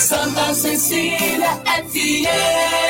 Santa Cecília FM.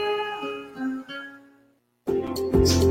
Podcast.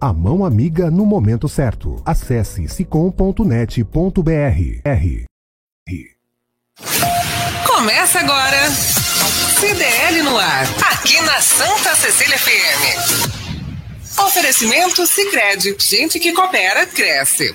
a mão amiga no momento certo. Acesse sicom.net.br. Começa agora. CDL no ar, aqui na Santa Cecília FM. Oferecimento Sicredi, gente que coopera cresce.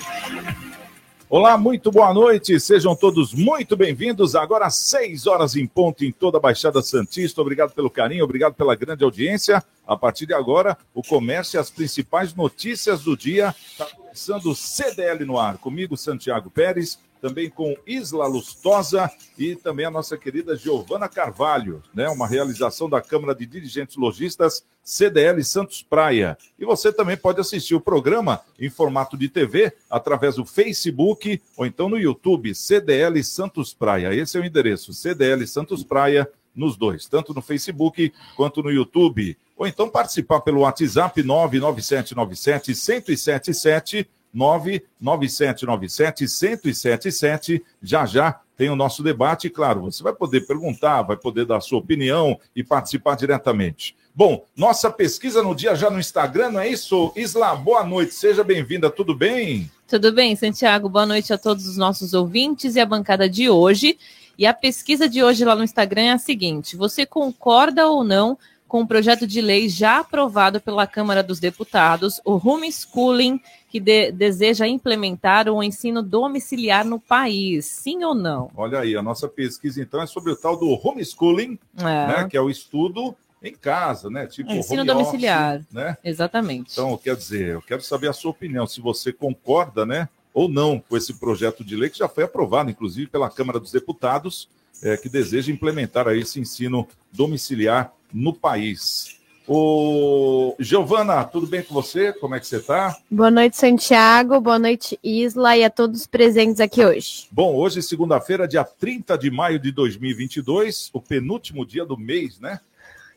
Olá, muito boa noite. Sejam todos muito bem-vindos. Agora 6 horas em ponto em toda a Baixada Santista. Obrigado pelo carinho, obrigado pela grande audiência. A partir de agora, o comércio e as principais notícias do dia. Está começando o CDL no ar. Comigo, Santiago Pérez também com Isla Lustosa e também a nossa querida Giovana Carvalho, né? Uma realização da Câmara de Dirigentes Logistas CDL Santos Praia. E você também pode assistir o programa em formato de TV através do Facebook ou então no YouTube CDL Santos Praia. Esse é o endereço CDL Santos Praia nos dois, tanto no Facebook quanto no YouTube. Ou então participar pelo WhatsApp 99797 1077 99797-1077. Já já tem o nosso debate. E, claro, você vai poder perguntar, vai poder dar a sua opinião e participar diretamente. Bom, nossa pesquisa no dia já no Instagram, não é isso? Isla, boa noite, seja bem-vinda, tudo bem? Tudo bem, Santiago, boa noite a todos os nossos ouvintes e a bancada de hoje. E a pesquisa de hoje lá no Instagram é a seguinte: você concorda ou não com o projeto de lei já aprovado pela Câmara dos Deputados, o homeschooling, que de, deseja implementar o ensino domiciliar no país, sim ou não? Olha aí, a nossa pesquisa então é sobre o tal do homeschooling, é. né, que é o estudo em casa, né? Tipo ensino domiciliar, office, né? Exatamente. Então, quer dizer, eu quero saber a sua opinião, se você concorda, né, ou não com esse projeto de lei que já foi aprovado, inclusive pela Câmara dos Deputados, é, que deseja implementar aí esse ensino domiciliar no país. O Giovana, tudo bem com você? Como é que você está? Boa noite, Santiago. Boa noite, Isla, e a todos presentes aqui hoje. Bom, hoje, segunda-feira, dia 30 de maio de 2022, o penúltimo dia do mês, né?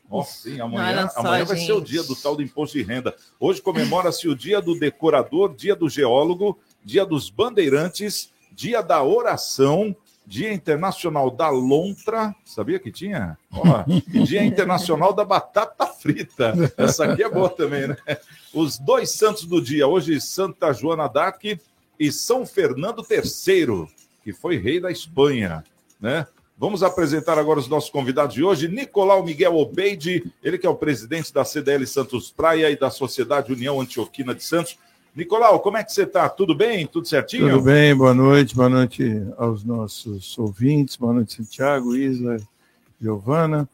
Nossa, sim, amanhã, só, amanhã vai ser o dia do tal do imposto de renda. Hoje comemora-se o dia do decorador, dia do geólogo, dia dos bandeirantes, dia da oração, Dia Internacional da Lontra, sabia que tinha? E Dia Internacional da Batata Frita. Essa aqui é boa também, né? Os dois santos do dia, hoje Santa Joana d'Arc e São Fernando III, que foi rei da Espanha, né? Vamos apresentar agora os nossos convidados de hoje. Nicolau Miguel Obeide, ele que é o presidente da CDL Santos Praia e da Sociedade União Antioquina de Santos. Nicolau, como é que você está? Tudo bem? Tudo certinho? Tudo bem, boa noite, boa noite aos nossos ouvintes, boa noite, Santiago, Isla, Giovana.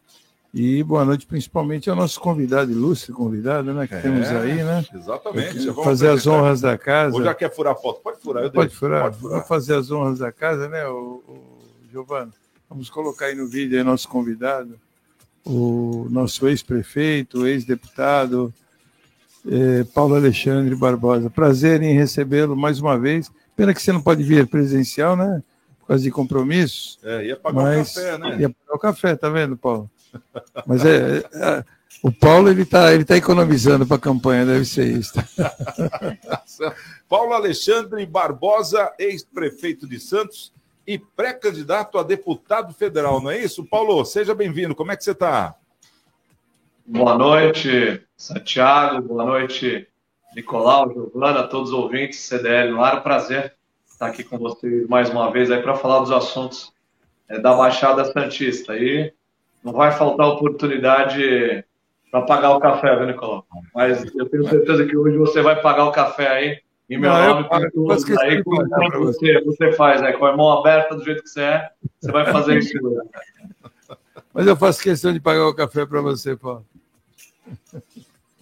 E boa noite, principalmente ao nosso convidado ilustre, convidado, né? Que é, temos aí, né? Exatamente. Fazer as honras da casa. Ou já quer furar foto? Pode furar, Pode furar. Pode furar. Vamos fazer as honras da casa, né, o, o Giovana? Vamos colocar aí no vídeo aí nosso convidado, o nosso ex-prefeito, ex-deputado, eh, Paulo Alexandre Barbosa. Prazer em recebê-lo mais uma vez. Pena que você não pode vir presencial, né? Por por causa de compromissos. É, ia pagar mas o café, né? Ia pagar o café, tá vendo, Paulo? Mas é, é o Paulo ele está ele tá economizando para a campanha, deve ser isso. Paulo Alexandre Barbosa, ex-prefeito de Santos e pré-candidato a deputado federal, não é isso? Paulo, seja bem-vindo. Como é que você está? Boa noite, Santiago. Boa noite, Nicolau, Giovana, todos os ouvintes, CDL no ar. Prazer estar aqui com vocês mais uma vez aí para falar dos assuntos é, da Baixada Santista. E não vai faltar oportunidade para pagar o café, viu, Nicolau? Mas eu tenho certeza que hoje você vai pagar o café aí. Em meu não, nome, eu, todos aí, como você, você faz, né? Com a mão aberta do jeito que você é, você vai fazer isso. Mas eu faço questão de pagar o café para você, Paulo.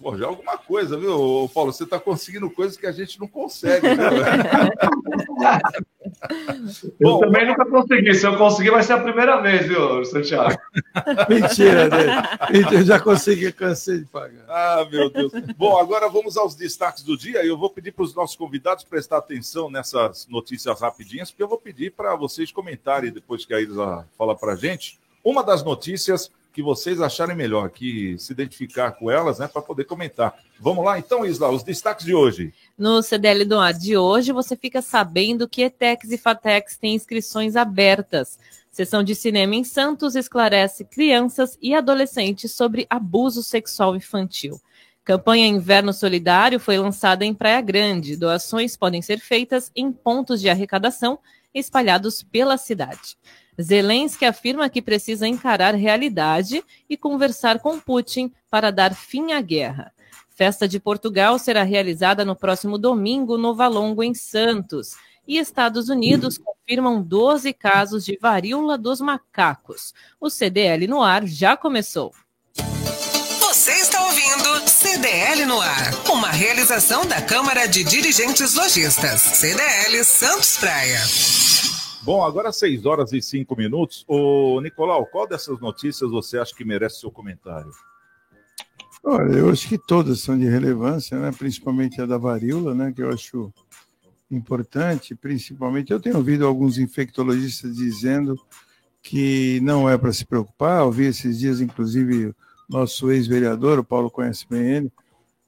Pô, já é alguma coisa, viu, Paulo? Você está conseguindo coisas que a gente não consegue. Né, eu Bom, também nunca consegui. Se eu conseguir, vai ser a primeira vez, viu, Santiago? Mentira, né? Eu já consegui, cansei de pagar. Ah, meu Deus. Bom, agora vamos aos destaques do dia. Eu vou pedir para os nossos convidados prestar atenção nessas notícias rapidinhas, porque eu vou pedir para vocês comentarem depois que a Isa fala para a gente. Uma das notícias que vocês acharem melhor, que se identificar com elas, né, para poder comentar. Vamos lá, então, Isla, os destaques de hoje. No CDL do ar de hoje, você fica sabendo que ETEX e FATEX têm inscrições abertas. Sessão de cinema em Santos esclarece crianças e adolescentes sobre abuso sexual infantil. Campanha Inverno Solidário foi lançada em Praia Grande. Doações podem ser feitas em pontos de arrecadação espalhados pela cidade. Zelensky afirma que precisa encarar realidade e conversar com Putin para dar fim à guerra. Festa de Portugal será realizada no próximo domingo no Valongo, em Santos. E Estados Unidos confirmam 12 casos de varíola dos macacos. O CDL no ar já começou. Você está ouvindo CDL no ar, uma realização da Câmara de Dirigentes Lojistas, CDL Santos Praia. Bom, agora 6 horas e 5 minutos. Ô, Nicolau, qual dessas notícias você acha que merece seu comentário? Olha, eu acho que todas são de relevância, né? principalmente a da varíola, né? que eu acho importante, principalmente. Eu tenho ouvido alguns infectologistas dizendo que não é para se preocupar. Ouvi esses dias, inclusive, nosso ex-vereador, o Paulo conhece bem ele,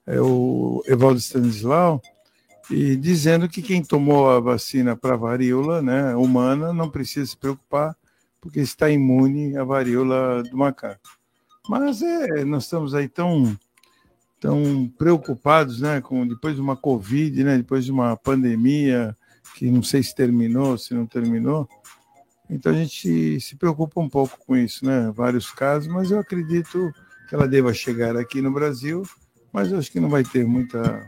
é o Evaldo Stanislau, e dizendo que quem tomou a vacina para varíola né, humana não precisa se preocupar, porque está imune à varíola do macaco. Mas é, nós estamos aí tão, tão preocupados né, com depois de uma Covid, né, depois de uma pandemia, que não sei se terminou, se não terminou. Então a gente se preocupa um pouco com isso, né? Vários casos, mas eu acredito que ela deva chegar aqui no Brasil, mas eu acho que não vai ter muita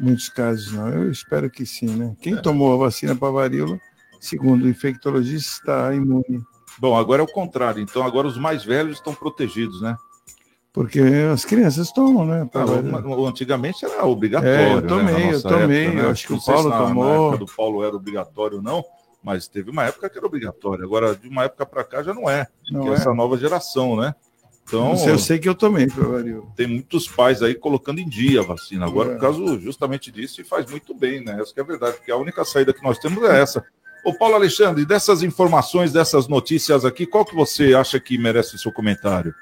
muitos casos, não. Eu espero que sim, né? Quem é. tomou a vacina para varíola, segundo o infectologista, está imune. Bom, agora é o contrário. Então, agora os mais velhos estão protegidos, né? Porque as crianças tomam, né? Ah, antigamente era obrigatório. É, eu tomei, né? eu tomei. Época, né? Eu acho que o Paulo na, tomou. Na época do Paulo era obrigatório, não. Mas teve uma época que era obrigatório. Agora, de uma época para cá já não é. Não é. essa nova geração, né? Então, eu sei que eu tomei, varíola. Tem muitos pais aí colocando em dia a vacina. Agora, é. por causa justamente disso, e faz muito bem, né? Essa é a verdade, porque a única saída que nós temos é essa. Ô, Paulo Alexandre, dessas informações, dessas notícias aqui, qual que você acha que merece o seu comentário?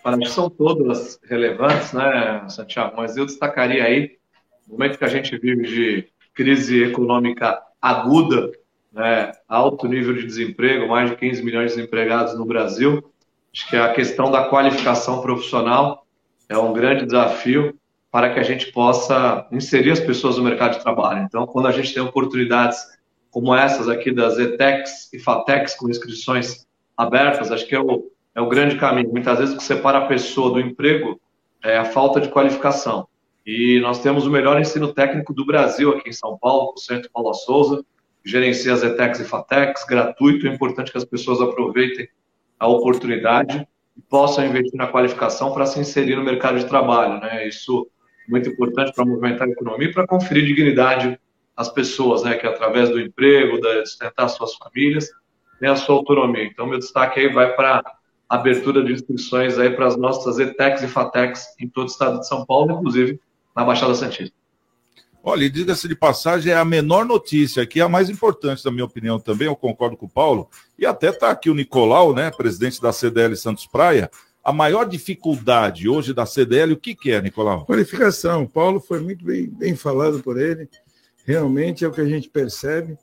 Para mim são todas relevantes, né, Santiago? Mas eu destacaria aí o momento que a gente vive de crise econômica aguda, né, alto nível de desemprego, mais de 15 milhões de desempregados no Brasil, Acho que a questão da qualificação profissional é um grande desafio para que a gente possa inserir as pessoas no mercado de trabalho. Então, quando a gente tem oportunidades como essas aqui das ETECs e FATECs com inscrições abertas, acho que é o, é o grande caminho. Muitas vezes o que separa a pessoa do emprego é a falta de qualificação. E nós temos o melhor ensino técnico do Brasil aqui em São Paulo, o Centro Paula Souza, que gerencia as ETECs e FATECs, gratuito, é importante que as pessoas aproveitem a oportunidade e possam investir na qualificação para se inserir no mercado de trabalho. Né? Isso é muito importante para movimentar a economia e para conferir dignidade às pessoas, né? que através do emprego, de sustentar suas famílias, tem a sua autonomia. Então, meu destaque aí vai para a abertura de inscrições aí para as nossas ETECs e FATECs em todo o estado de São Paulo, inclusive na Baixada Santista. Olha, diga-se de passagem, é a menor notícia aqui, a mais importante, na minha opinião também, eu concordo com o Paulo, e até está aqui o Nicolau, né, presidente da CDL Santos Praia, a maior dificuldade hoje da CDL, o que, que é, Nicolau? Qualificação. Paulo foi muito bem, bem falado por ele. Realmente é o que a gente percebe.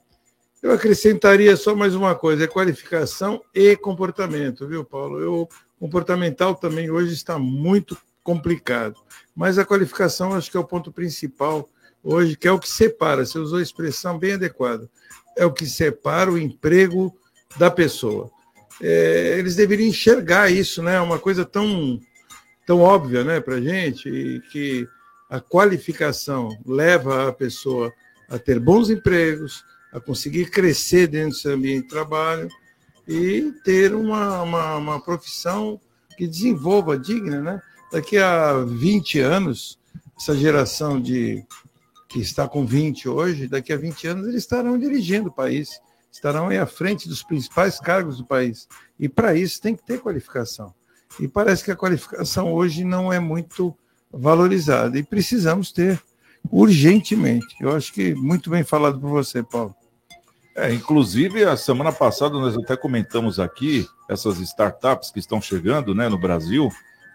Eu acrescentaria só mais uma coisa: é qualificação e comportamento, viu, Paulo? Eu, comportamental também hoje está muito complicado. Mas a qualificação acho que é o ponto principal hoje, que é o que separa. Você usou a expressão bem adequada. É o que separa o emprego da pessoa é, eles deveriam enxergar isso, né? Uma coisa tão, tão óbvia, né, para gente, e que a qualificação leva a pessoa a ter bons empregos, a conseguir crescer dentro do seu ambiente de trabalho e ter uma, uma, uma profissão que desenvolva digna, né? Daqui a 20 anos, essa geração de que está com 20 hoje, daqui a 20 anos eles estarão dirigindo o país estarão aí à frente dos principais cargos do país. E para isso tem que ter qualificação. E parece que a qualificação hoje não é muito valorizada. E precisamos ter urgentemente. Eu acho que muito bem falado por você, Paulo. É, inclusive, a semana passada nós até comentamos aqui essas startups que estão chegando né, no Brasil,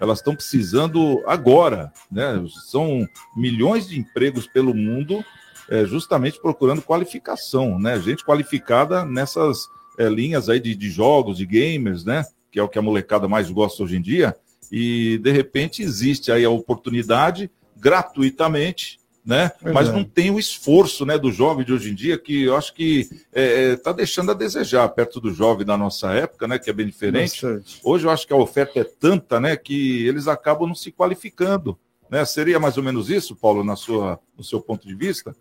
elas estão precisando agora, né? São milhões de empregos pelo mundo é, justamente procurando qualificação, né? Gente qualificada nessas é, linhas aí de, de, jogos, de gamers, né? Que é o que a molecada mais gosta hoje em dia. E de repente existe aí a oportunidade gratuitamente, né? Mas não tem o esforço, né, do jovem de hoje em dia que eu acho que está é, é tá deixando a desejar perto do jovem da nossa época, né? Que é bem diferente. Bastante. Hoje eu acho que a oferta é tanta, né, que eles acabam não se qualificando. Né? Seria mais ou menos isso, Paulo, na sua, no seu ponto de vista?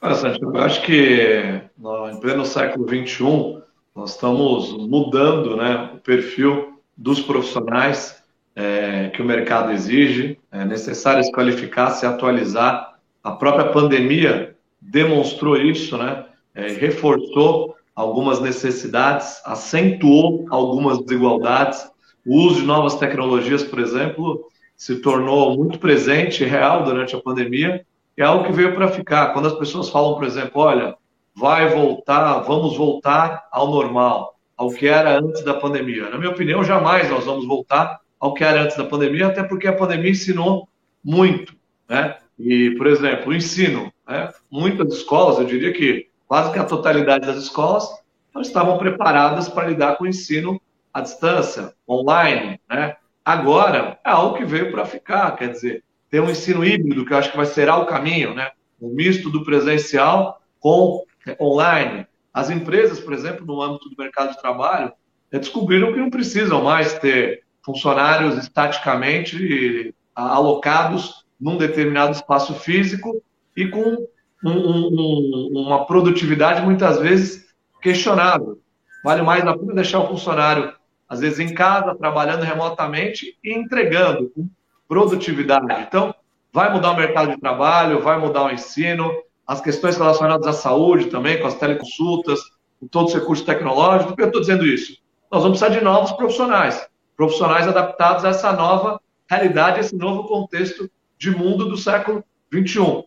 Olha, Santiago, eu acho que no, em pleno século XXI, nós estamos mudando né, o perfil dos profissionais é, que o mercado exige. É necessário se qualificar, se atualizar. A própria pandemia demonstrou isso, né? É, reforçou algumas necessidades, acentuou algumas desigualdades. O uso de novas tecnologias, por exemplo, se tornou muito presente e real durante a pandemia é algo que veio para ficar. Quando as pessoas falam, por exemplo, olha, vai voltar, vamos voltar ao normal, ao que era antes da pandemia. Na minha opinião, jamais nós vamos voltar ao que era antes da pandemia, até porque a pandemia ensinou muito, né? E, por exemplo, o ensino, né? Muitas escolas, eu diria que quase que a totalidade das escolas não estavam preparadas para lidar com o ensino à distância, online, né? Agora é algo que veio para ficar, quer dizer, ter um ensino híbrido, que eu acho que vai ser o caminho, né? Um misto do presencial com online. As empresas, por exemplo, no âmbito do mercado de trabalho, descobriram que não precisam mais ter funcionários estaticamente alocados num determinado espaço físico e com um, um, uma produtividade muitas vezes questionável. Vale mais a pena deixar o funcionário, às vezes, em casa, trabalhando remotamente e entregando com produtividade. Então, vai mudar o mercado de trabalho, vai mudar o ensino, as questões relacionadas à saúde também, com as teleconsultas, com todos os recursos tecnológicos. Por que eu estou dizendo isso? Nós vamos precisar de novos profissionais, profissionais adaptados a essa nova realidade, esse novo contexto de mundo do século XXI.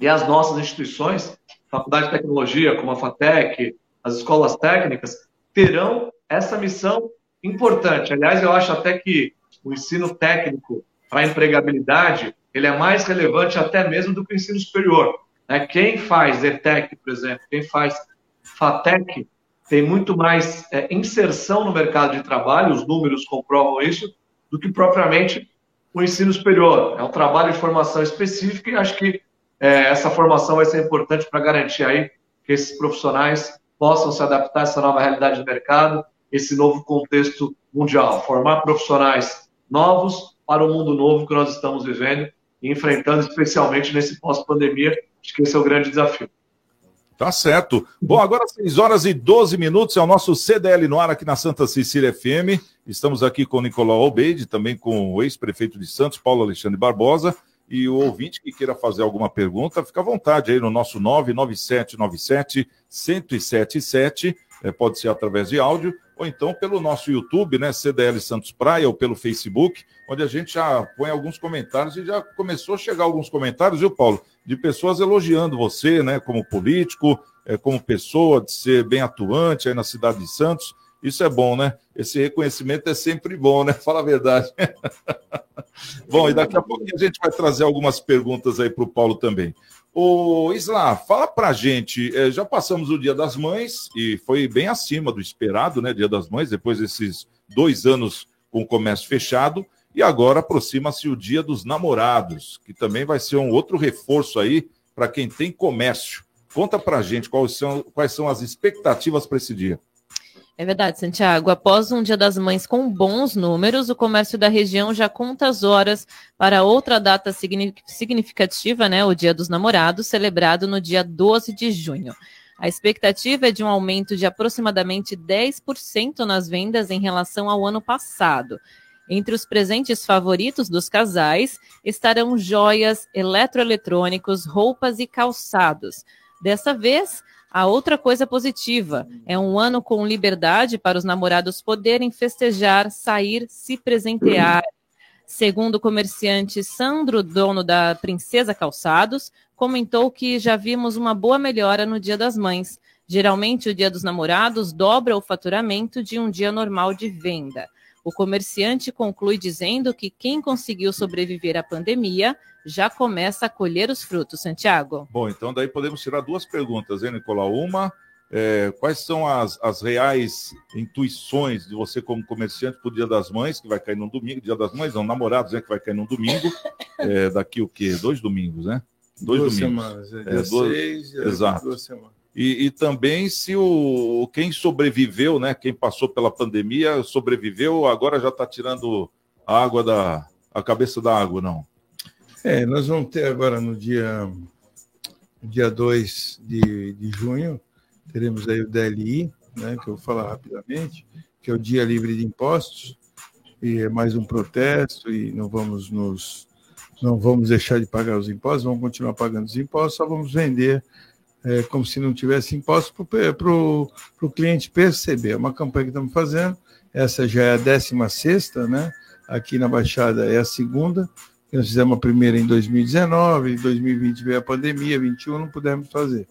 E as nossas instituições, Faculdade de Tecnologia, como a FATEC, as escolas técnicas, terão essa missão importante. Aliás, eu acho até que o ensino técnico para a empregabilidade, ele é mais relevante até mesmo do que o ensino superior. Né? Quem faz ETEC, por exemplo, quem faz FATEC, tem muito mais é, inserção no mercado de trabalho, os números comprovam isso, do que propriamente o ensino superior. É um trabalho de formação específica e acho que é, essa formação vai ser importante para garantir aí que esses profissionais possam se adaptar a essa nova realidade do mercado, esse novo contexto mundial, formar profissionais novos para o mundo novo que nós estamos vivendo e enfrentando, especialmente nesse pós-pandemia. Acho que esse é o grande desafio. Tá certo. Bom, agora 6 horas e 12 minutos é o nosso CDL no ar aqui na Santa Cecília FM. Estamos aqui com o Nicolau Albeide, também com o ex-prefeito de Santos, Paulo Alexandre Barbosa. E o ouvinte que queira fazer alguma pergunta, fica à vontade aí no nosso 99797 1077. É, pode ser através de áudio ou então pelo nosso YouTube, né, CDL Santos Praia, ou pelo Facebook, onde a gente já põe alguns comentários e já começou a chegar alguns comentários, viu, Paulo? De pessoas elogiando você, né, como político, é, como pessoa, de ser bem atuante aí na cidade de Santos. Isso é bom, né? Esse reconhecimento é sempre bom, né? Fala a verdade. bom, e daqui a pouco a gente vai trazer algumas perguntas aí para o Paulo também. Ô, Isla, fala pra gente, é, já passamos o Dia das Mães e foi bem acima do esperado, né? Dia das Mães, depois desses dois anos com o comércio fechado, e agora aproxima-se o Dia dos Namorados, que também vai ser um outro reforço aí para quem tem comércio. Conta pra gente quais são, quais são as expectativas para esse dia. É verdade, Santiago. Após um Dia das Mães com bons números, o comércio da região já conta as horas para outra data significativa, né? O Dia dos Namorados, celebrado no dia 12 de junho. A expectativa é de um aumento de aproximadamente 10% nas vendas em relação ao ano passado. Entre os presentes favoritos dos casais estarão joias, eletroeletrônicos, roupas e calçados. Dessa vez, a outra coisa positiva é um ano com liberdade para os namorados poderem festejar, sair, se presentear. Segundo o comerciante Sandro, dono da Princesa Calçados, comentou que já vimos uma boa melhora no Dia das Mães. Geralmente, o Dia dos Namorados dobra o faturamento de um dia normal de venda. O comerciante conclui dizendo que quem conseguiu sobreviver à pandemia já começa a colher os frutos, Santiago. Bom, então daí podemos tirar duas perguntas, hein, Nicolau? Uma, é, quais são as, as reais intuições de você como comerciante para o Dia das Mães, que vai cair no domingo, Dia das Mães, não, namorados, né, que vai cair no domingo, é, daqui o quê? Dois domingos, né? Dois duas domingos. semanas, é, dia é, duas, seis, exato. duas semanas. E, e, também se o quem sobreviveu, né? Quem passou pela pandemia sobreviveu, agora já está tirando a água da a cabeça da água, não? É, nós vamos ter agora no dia dia 2 de, de junho, teremos aí o DLI, né, que eu vou falar rapidamente, que é o Dia Livre de Impostos, e é mais um protesto, e não vamos nos não vamos deixar de pagar os impostos, vamos continuar pagando os impostos, só vamos vender é, como se não tivesse imposto para o cliente perceber. É uma campanha que estamos fazendo, essa já é a 16 né? Aqui na Baixada é a segunda. Nós fizemos a primeira em 2019, em 2020 veio a pandemia, 21 não pudemos fazer.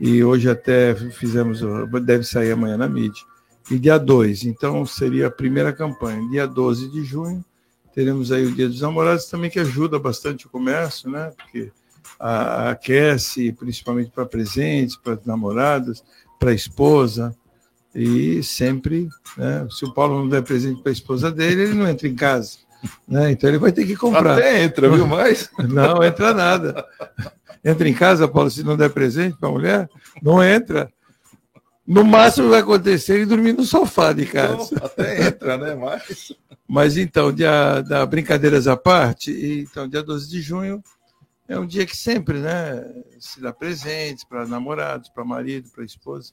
E hoje até fizemos, deve sair amanhã na mídia. E dia 2, então seria a primeira campanha. Dia 12 de junho, teremos aí o Dia dos Namorados também, que ajuda bastante o comércio, né? Porque aquece principalmente para presentes, para namoradas, para a esposa. E sempre, né, se o Paulo não der presente para a esposa dele, ele não entra em casa. Né? Então ele vai ter que comprar. Até entra, viu? Mas. Não entra nada. Entra em casa, Paulo, se não der presente para a mulher, não entra. No máximo vai acontecer ele dormir no sofá de casa. Não, até entra, né? Mas, Mas então, dia, da brincadeiras à parte, então, dia 12 de junho, é um dia que sempre, né, se dá presentes para namorados, para marido, para esposa.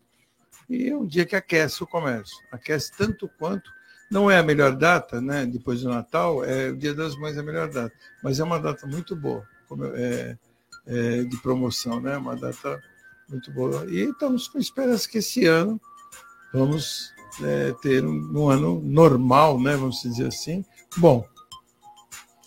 E é um dia que aquece o comércio. Aquece tanto quanto. Não é a melhor data, né? Depois do Natal, é o Dia das Mães é a melhor data. Mas é uma data muito boa é, é, de promoção, né? Uma data muito boa. E estamos com esperança que esse ano vamos é, ter um, um, ano normal, né? Vamos dizer assim. Bom.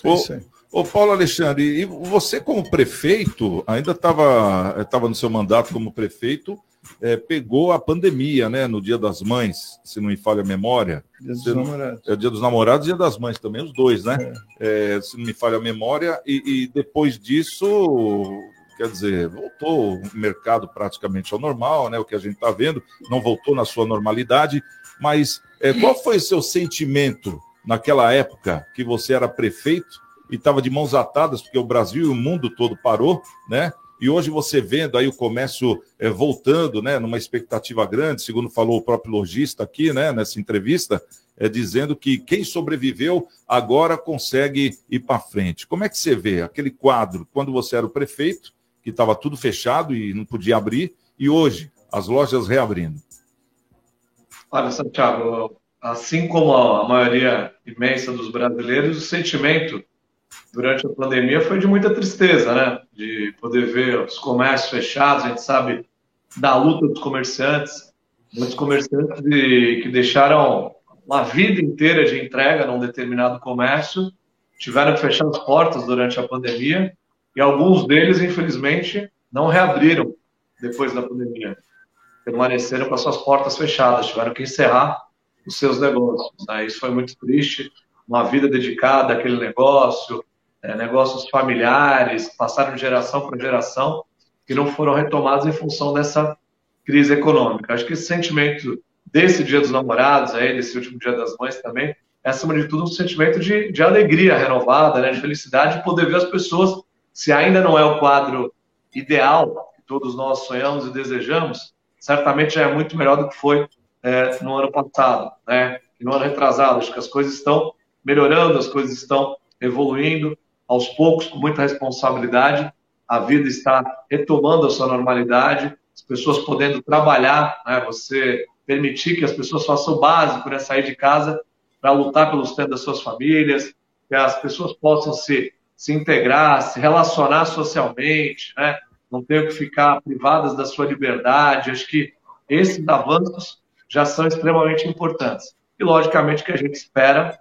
É isso aí. Ô Paulo Alexandre, e você como prefeito, ainda estava estava no seu mandato como prefeito, é, pegou a pandemia, né, no Dia das Mães, se não me falha a memória. Dia dos se, Namorados. É Dia dos Namorados e Dia das Mães também, os dois, né? É. É, se não me falha a memória. E, e, depois disso, quer dizer, voltou o mercado praticamente ao normal, né? O que a gente está vendo, não voltou na sua normalidade. Mas qual foi o seu sentimento naquela época que você era prefeito? E estava de mãos atadas, porque o Brasil e o mundo todo parou, né? E hoje você vendo aí o comércio é, voltando, né, numa expectativa grande, segundo falou o próprio lojista aqui, né, nessa entrevista, é dizendo que quem sobreviveu agora consegue ir para frente. Como é que você vê aquele quadro quando você era o prefeito, que estava tudo fechado e não podia abrir, e hoje as lojas reabrindo? Olha, Santiago, assim como a maioria imensa dos brasileiros, o sentimento durante a pandemia foi de muita tristeza, né? De poder ver os comércios fechados, a gente sabe da luta dos comerciantes, muitos comerciantes de, que deixaram uma vida inteira de entrega num determinado comércio, tiveram que fechar as portas durante a pandemia. E alguns deles, infelizmente, não reabriram depois da pandemia. Permaneceram com as suas portas fechadas, tiveram que encerrar os seus negócios. Né? Isso foi muito triste. Uma vida dedicada àquele negócio, é, negócios familiares, passaram de geração para geração, que não foram retomados em função dessa crise econômica. Acho que esse sentimento desse Dia dos Namorados, aí, desse último Dia das Mães também, é, acima de tudo, um sentimento de, de alegria renovada, né, de felicidade, de poder ver as pessoas, se ainda não é o quadro ideal que todos nós sonhamos e desejamos, certamente já é muito melhor do que foi é, no ano passado, né, no ano retrasado. Acho que as coisas estão melhorando, as coisas estão evoluindo aos poucos, com muita responsabilidade. A vida está retomando a sua normalidade, as pessoas podendo trabalhar, né, você permitir que as pessoas façam básico, né, sair de casa para lutar pelo sustento das suas famílias, que as pessoas possam se, se integrar, se relacionar socialmente, né? não tenham que ficar privadas da sua liberdade. Acho que esses avanços já são extremamente importantes. E, logicamente, que a gente espera,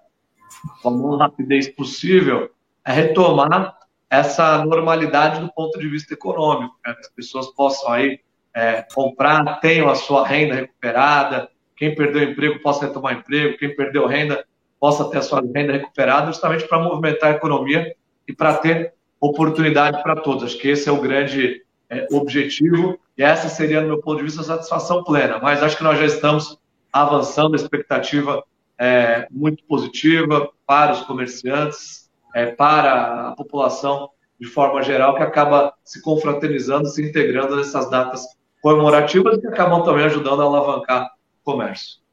com a maior rapidez possível, é retomar essa normalidade do ponto de vista econômico, né? que as pessoas possam aí é, comprar, tenham a sua renda recuperada, quem perdeu emprego possa retomar emprego, quem perdeu renda possa ter a sua renda recuperada, justamente para movimentar a economia e para ter oportunidade para todos. Acho que esse é o grande é, objetivo e essa seria, no meu ponto de vista, a satisfação plena. Mas acho que nós já estamos avançando, a expectativa é muito positiva para os comerciantes, é, para a população de forma geral, que acaba se confraternizando, se integrando nessas datas comemorativas que acabam também ajudando a alavancar comércio.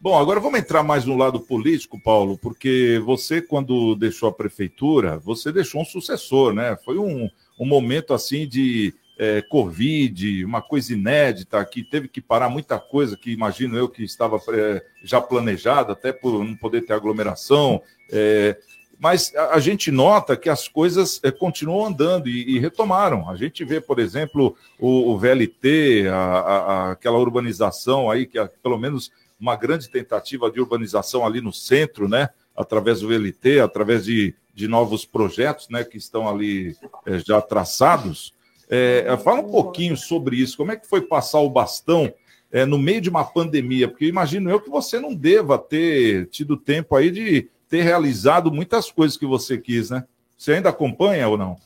Bom, agora vamos entrar mais no lado político, Paulo, porque você, quando deixou a prefeitura, você deixou um sucessor, né? Foi um, um momento assim de é, Covid, uma coisa inédita, que teve que parar muita coisa que imagino eu que estava é, já planejada, até por não poder ter aglomeração. É, mas a, a, gente nota que as coisas é, continuam andando e, e, retomaram. A gente vê, por exemplo, o, o VLT, a, a, aquela urbanização aí, que é, pelo menos uma grande tentativa de urbanização ali no centro, né? Através do VLT, através de, de novos projetos, né? Que estão ali é, já traçados. É, fala um pouquinho sobre isso. Como é que foi passar o bastão é, no meio de uma pandemia? Porque imagino eu que você não deva ter tido tempo aí de ter realizado muitas coisas que você quis, né? Você ainda acompanha ou não?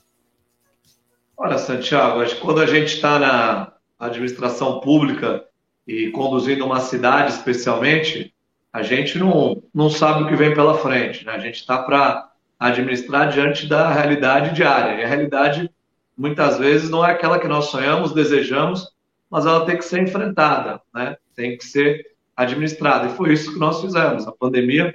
Olha, Santiago, acho que quando a gente está na administração pública e conduzindo uma cidade, especialmente, a gente não, não sabe o que vem pela frente. Né? A gente está para administrar diante da realidade diária. E a realidade, muitas vezes, não é aquela que nós sonhamos, desejamos, mas ela tem que ser enfrentada, né? tem que ser administrada. E foi isso que nós fizemos. A pandemia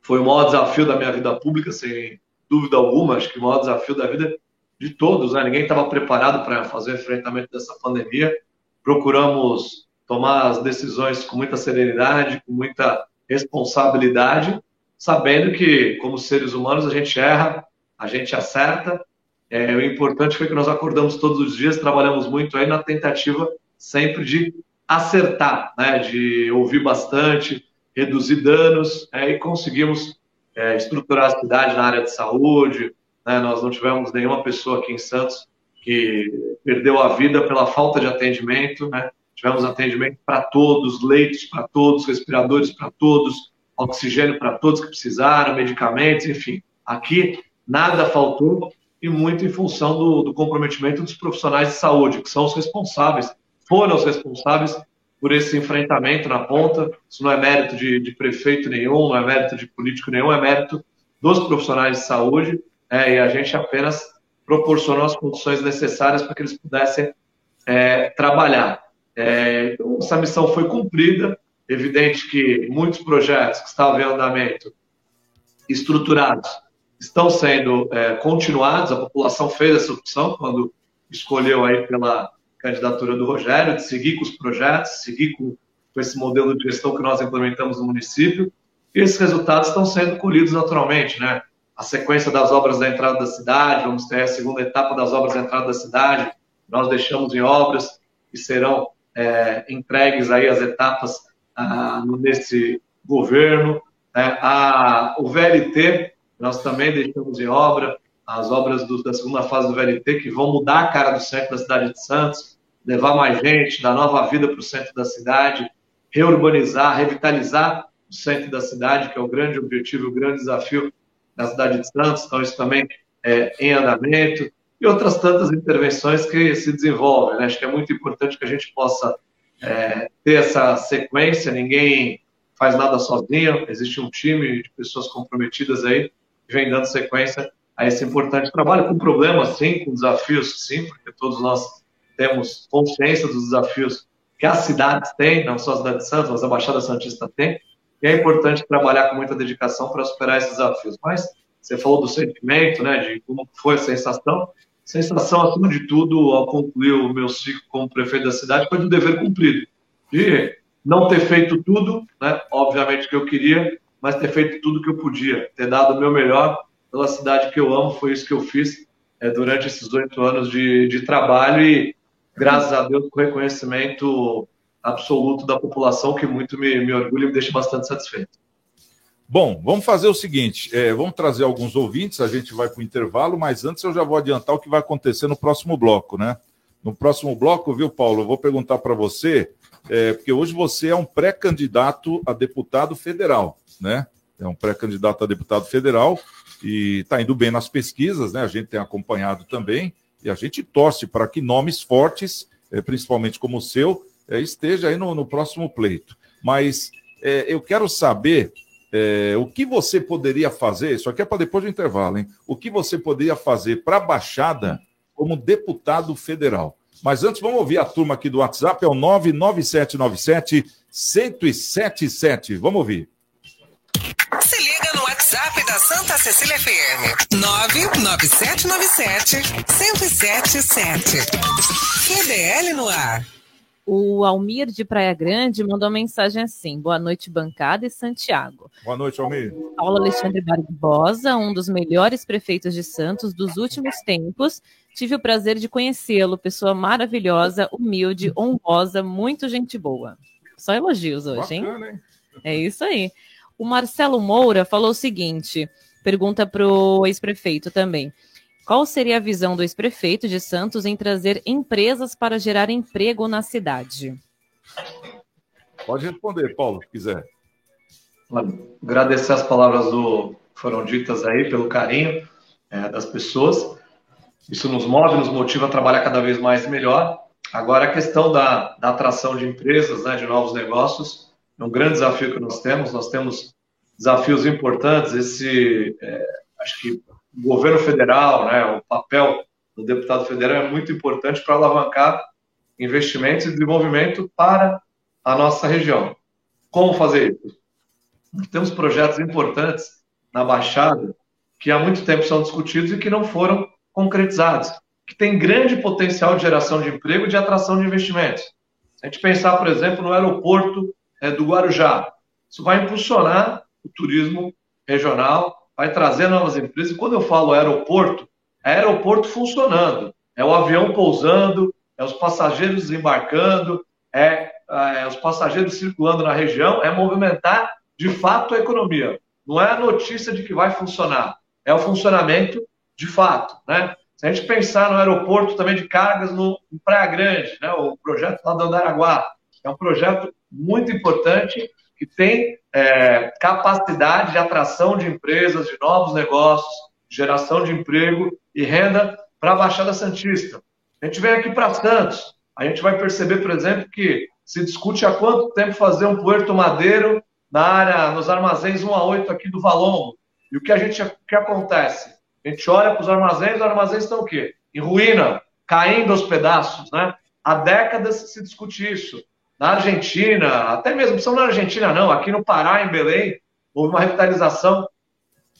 foi o maior desafio da minha vida pública, sem dúvida alguma. Acho que o maior desafio da vida de todos, né? Ninguém estava preparado para fazer o enfrentamento dessa pandemia. Procuramos tomar as decisões com muita serenidade, com muita responsabilidade, sabendo que, como seres humanos, a gente erra, a gente acerta. É, o importante foi que nós acordamos todos os dias, trabalhamos muito aí na tentativa sempre de acertar, né? de ouvir bastante, reduzir danos é, e conseguimos é, estruturar a cidade na área de saúde, né? Nós não tivemos nenhuma pessoa aqui em Santos que perdeu a vida pela falta de atendimento. Né? Tivemos atendimento para todos, leitos para todos, respiradores para todos, oxigênio para todos que precisaram, medicamentos, enfim. Aqui nada faltou e muito em função do, do comprometimento dos profissionais de saúde, que são os responsáveis, foram os responsáveis por esse enfrentamento na ponta. Isso não é mérito de, de, prefeito nenhum, não é mérito de político nenhum, é mérito dos profissionais de saúde é, e a gente apenas proporcionou as condições necessárias para que eles pudessem é, trabalhar. É, então, essa missão foi cumprida. Evidente que muitos projetos que estavam em andamento, estruturados, estão sendo é, continuados. A população fez essa opção quando escolheu aí pela candidatura do Rogério, de seguir com os projetos, seguir com, com esse modelo de gestão que nós implementamos no município. E esses resultados estão sendo colhidos naturalmente, né? a sequência das obras da entrada da cidade, vamos ter a segunda etapa das obras da entrada da cidade, nós deixamos em obras e serão é, entregues aí as etapas ah, nesse governo. Né? A, o VLT, nós também deixamos em obra, as obras do, da segunda fase do VLT, que vão mudar a cara do centro da cidade de Santos, levar mais gente, dar nova vida para o centro da cidade, reurbanizar, revitalizar o centro da cidade, que é o grande objetivo, o grande desafio da cidade de Santos. Então, isso também é em andamento. E outras tantas intervenções que se desenvolvem. Né? Acho que é muito importante que a gente possa é, ter essa sequência. Ninguém faz nada sozinho, existe um time de pessoas comprometidas aí vem dando sequência a esse importante trabalho, com problemas, sim, com desafios, sim, porque todos nós temos consciência dos desafios que as cidades têm, não só a cidade de Santos, mas a Baixada Santista tem, e é importante trabalhar com muita dedicação para superar esses desafios. Mas você falou do sentimento, né, de como foi a sensação. Sensação, acima de tudo, ao concluir o meu ciclo como prefeito da cidade, foi do dever cumprido. De não ter feito tudo, né, obviamente que eu queria, mas ter feito tudo que eu podia, ter dado o meu melhor pela cidade que eu amo, foi isso que eu fiz é, durante esses oito anos de, de trabalho e, graças a Deus, com reconhecimento absoluto da população, que muito me, me orgulha e me deixa bastante satisfeito. Bom, vamos fazer o seguinte: é, vamos trazer alguns ouvintes, a gente vai para o intervalo, mas antes eu já vou adiantar o que vai acontecer no próximo bloco, né? No próximo bloco, viu, Paulo? Eu vou perguntar para você, é, porque hoje você é um pré-candidato a deputado federal, né? É um pré-candidato a deputado federal e está indo bem nas pesquisas, né? A gente tem acompanhado também e a gente torce para que nomes fortes, é, principalmente como o seu, é, esteja aí no, no, próximo pleito. Mas é, eu quero saber é, o que você poderia fazer, isso aqui é para depois do intervalo, hein? O que você poderia fazer para a Baixada como deputado federal? Mas antes, vamos ouvir a turma aqui do WhatsApp, é o 99797 1077. Vamos ouvir. Se liga no WhatsApp da Santa Cecília FM. 99797 1077. QDL no ar. O Almir de Praia Grande mandou uma mensagem assim: Boa noite, bancada e Santiago. Boa noite, Almir. Paulo Alexandre Barbosa, um dos melhores prefeitos de Santos dos últimos tempos. Tive o prazer de conhecê-lo, pessoa maravilhosa, humilde, honrosa, muito gente boa. Só elogios hoje, Bacana, hein? hein? É isso aí. O Marcelo Moura falou o seguinte: pergunta para o ex-prefeito também. Qual seria a visão do ex-prefeito de Santos em trazer empresas para gerar emprego na cidade? Pode responder, Paulo, se quiser. Agradecer as palavras do foram ditas aí pelo carinho é, das pessoas. Isso nos move, nos motiva a trabalhar cada vez mais e melhor. Agora, a questão da, da atração de empresas, né, de novos negócios, é um grande desafio que nós temos. Nós temos desafios importantes. Esse, é, acho que o governo federal, né, o papel do deputado federal é muito importante para alavancar investimentos e desenvolvimento para a nossa região. Como fazer isso? Temos projetos importantes na Baixada que há muito tempo são discutidos e que não foram concretizados, que têm grande potencial de geração de emprego e de atração de investimentos. Se a gente pensar, por exemplo, no aeroporto do Guarujá, isso vai impulsionar o turismo regional, vai trazer novas empresas. E quando eu falo aeroporto, é aeroporto funcionando. É o avião pousando, é os passageiros desembarcando, é, é os passageiros circulando na região, é movimentar de fato a economia. Não é a notícia de que vai funcionar, é o funcionamento de fato. Né? Se a gente pensar no aeroporto também de cargas no, em Praia Grande, né, o projeto lá do Andaraguá, é um projeto muito importante que tem é, capacidade de atração de empresas, de novos negócios, geração de emprego e renda para a Baixada Santista. A gente vem aqui para Santos, a gente vai perceber, por exemplo, que se discute há quanto tempo fazer um Puerto Madeiro na área, nos armazéns 1 a 8 aqui do Valongo. E o que a gente o que acontece? A gente olha para os armazéns, os armazéns estão o quê? Em ruína, caindo aos pedaços, né? Há décadas se discute isso na Argentina, até mesmo, não na Argentina não, aqui no Pará, em Belém, houve uma revitalização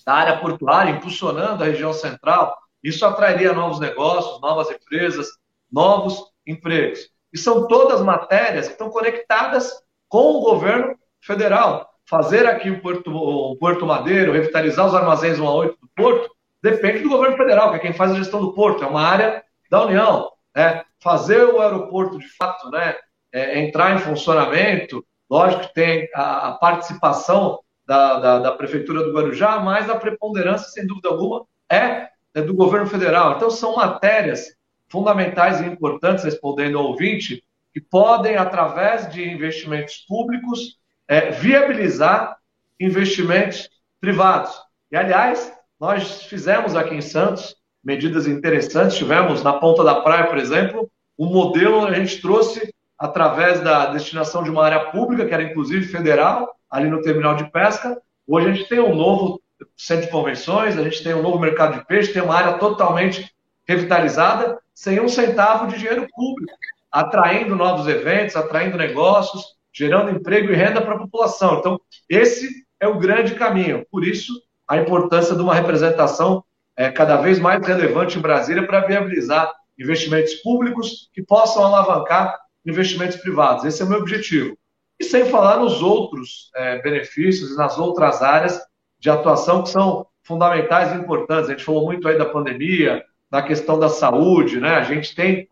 da área portuária, impulsionando a região central. Isso atrairia novos negócios, novas empresas, novos empregos. E são todas matérias que estão conectadas com o governo federal. Fazer aqui o Porto, o Porto Madeiro, revitalizar os armazéns 1 a 8 do Porto, depende do governo federal, que é quem faz a gestão do Porto, é uma área da União. Né? Fazer o aeroporto, de fato, né, é, entrar em funcionamento, lógico que tem a, a participação da, da, da, Prefeitura do Guarujá, mas a preponderância, sem dúvida alguma, é é, do governo federal. Então, são matérias fundamentais e importantes, respondendo ao ouvinte, que podem, através de investimentos públicos, é, viabilizar investimentos privados. E, aliás, nós fizemos aqui em Santos medidas interessantes. Tivemos na Ponta da Praia, por exemplo, um modelo a gente trouxe, através da destinação de uma área pública, que era inclusive federal, ali no terminal de pesca. Hoje a gente tem um novo centro de convenções, a gente tem um novo mercado de peixe, tem uma área totalmente revitalizada, sem um centavo de dinheiro público, atraindo novos eventos, atraindo negócios, gerando emprego e renda para a população. Então, esse é o grande caminho. Por isso, a importância de uma representação é, cada vez mais relevante em Brasília para viabilizar investimentos públicos que possam alavancar investimentos privados. Esse é o meu objetivo. E sem falar nos outros é, benefícios e nas outras áreas de atuação que são fundamentais e importantes. A gente falou muito aí da pandemia, da questão da saúde, né? A gente tem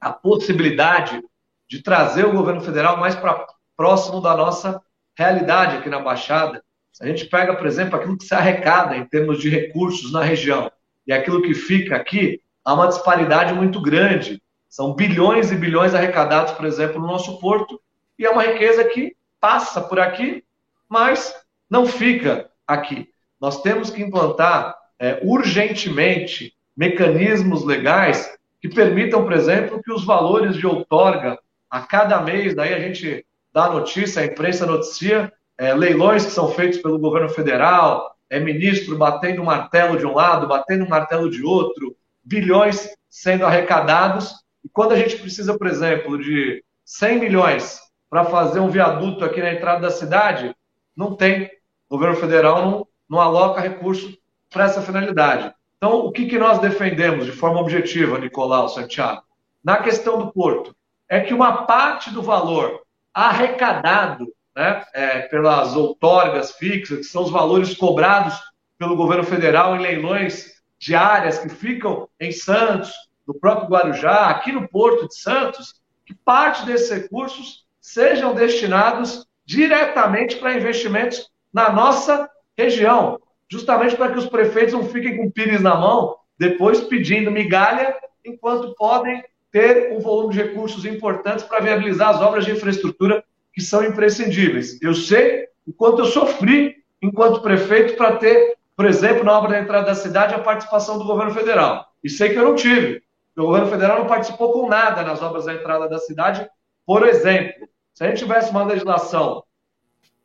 a possibilidade de trazer o governo federal mais para próximo da nossa realidade aqui na Baixada. Se a gente pega, por exemplo, aquilo que se arrecada em termos de recursos na região e aquilo que fica aqui, há uma disparidade muito grande. São bilhões e bilhões arrecadados, por exemplo, no nosso porto, e é uma riqueza que passa por aqui, mas não fica aqui. Nós temos que implantar é, urgentemente mecanismos legais que permitam, por exemplo, que os valores de outorga a cada mês, daí a gente dá notícia, a imprensa noticia, é, leilões que são feitos pelo governo federal, é ministro batendo martelo de um lado, batendo martelo de outro, bilhões sendo arrecadados. E quando a gente precisa, por exemplo, de 100 milhões para fazer um viaduto aqui na entrada da cidade, não tem. O governo federal não, não aloca recurso para essa finalidade. Então, o que, que nós defendemos de forma objetiva, Nicolau Santiago? Na questão do porto, é que uma parte do valor arrecadado né, é, pelas outorgas fixas, que são os valores cobrados pelo governo federal em leilões de áreas que ficam em Santos, no próprio Guarujá, aqui no Porto de Santos, que parte desses recursos sejam destinados diretamente para investimentos na nossa região, justamente para que os prefeitos não fiquem com pires na mão, depois pedindo migalha, enquanto podem ter um volume de recursos importantes para viabilizar as obras de infraestrutura que são imprescindíveis. Eu sei o quanto eu sofri enquanto prefeito para ter, por exemplo, na obra da entrada da cidade, a participação do governo federal. E sei que eu não tive. O governo federal não participou com nada nas obras da entrada da cidade. Por exemplo, se a gente tivesse uma legislação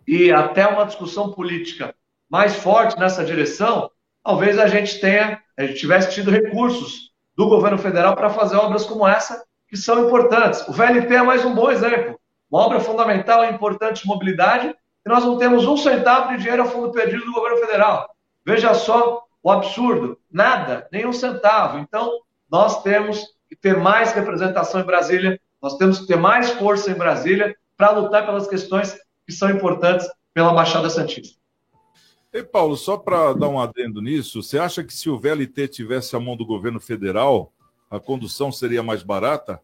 e até uma discussão política mais forte nessa direção, talvez a gente tenha, a gente tivesse tido recursos do governo federal para fazer obras como essa, que são importantes. O VLT é mais um bom exemplo. Uma obra fundamental e importante de mobilidade, e nós não temos um centavo de dinheiro a fundo perdido do governo federal. Veja só o absurdo: nada, nem um centavo. Então, nós temos que ter mais representação em Brasília, nós temos que ter mais força em Brasília para lutar pelas questões que são importantes pela Baixada Santista. E Paulo, só para dar um adendo nisso, você acha que se o VLT tivesse a mão do governo federal, a condução seria mais barata?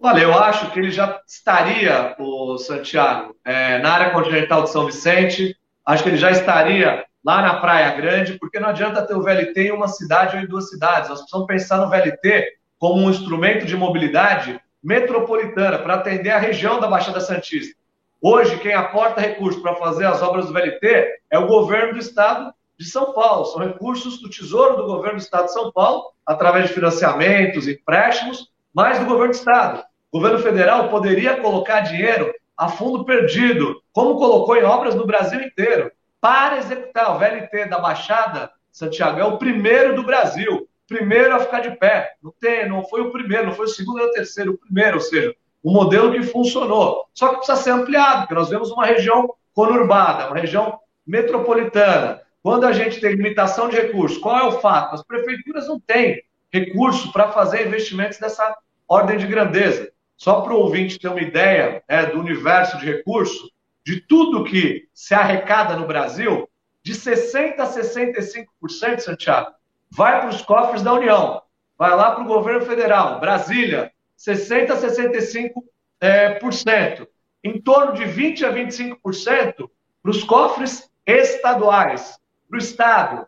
Olha, eu acho que ele já estaria, o Santiago, é, na área continental de São Vicente. Acho que ele já estaria lá na Praia Grande, porque não adianta ter o VLT em uma cidade ou em duas cidades. Nós precisamos pensar no VLT como um instrumento de mobilidade metropolitana para atender a região da Baixada Santista. Hoje, quem aporta recursos para fazer as obras do VLT é o governo do estado de São Paulo. São recursos do Tesouro do governo do estado de São Paulo, através de financiamentos, empréstimos, mais do governo do estado. O governo federal poderia colocar dinheiro a fundo perdido, como colocou em obras no Brasil inteiro, para executar. O VLT da Baixada, Santiago, é o primeiro do Brasil, primeiro a ficar de pé. Não, tem, não foi o primeiro, não foi o segundo nem o terceiro, o primeiro, ou seja, um modelo que funcionou. Só que precisa ser ampliado, porque nós vemos uma região conurbada, uma região metropolitana. Quando a gente tem limitação de recursos, qual é o fato? As prefeituras não têm recurso para fazer investimentos dessa ordem de grandeza. Só para o ouvinte ter uma ideia é, do universo de recursos, de tudo que se arrecada no Brasil, de 60% a 65%, Santiago, vai para os cofres da União, vai lá para o governo federal, Brasília, 60% a 65%. É, por cento. Em torno de 20% a 25% para os cofres estaduais, para o Estado.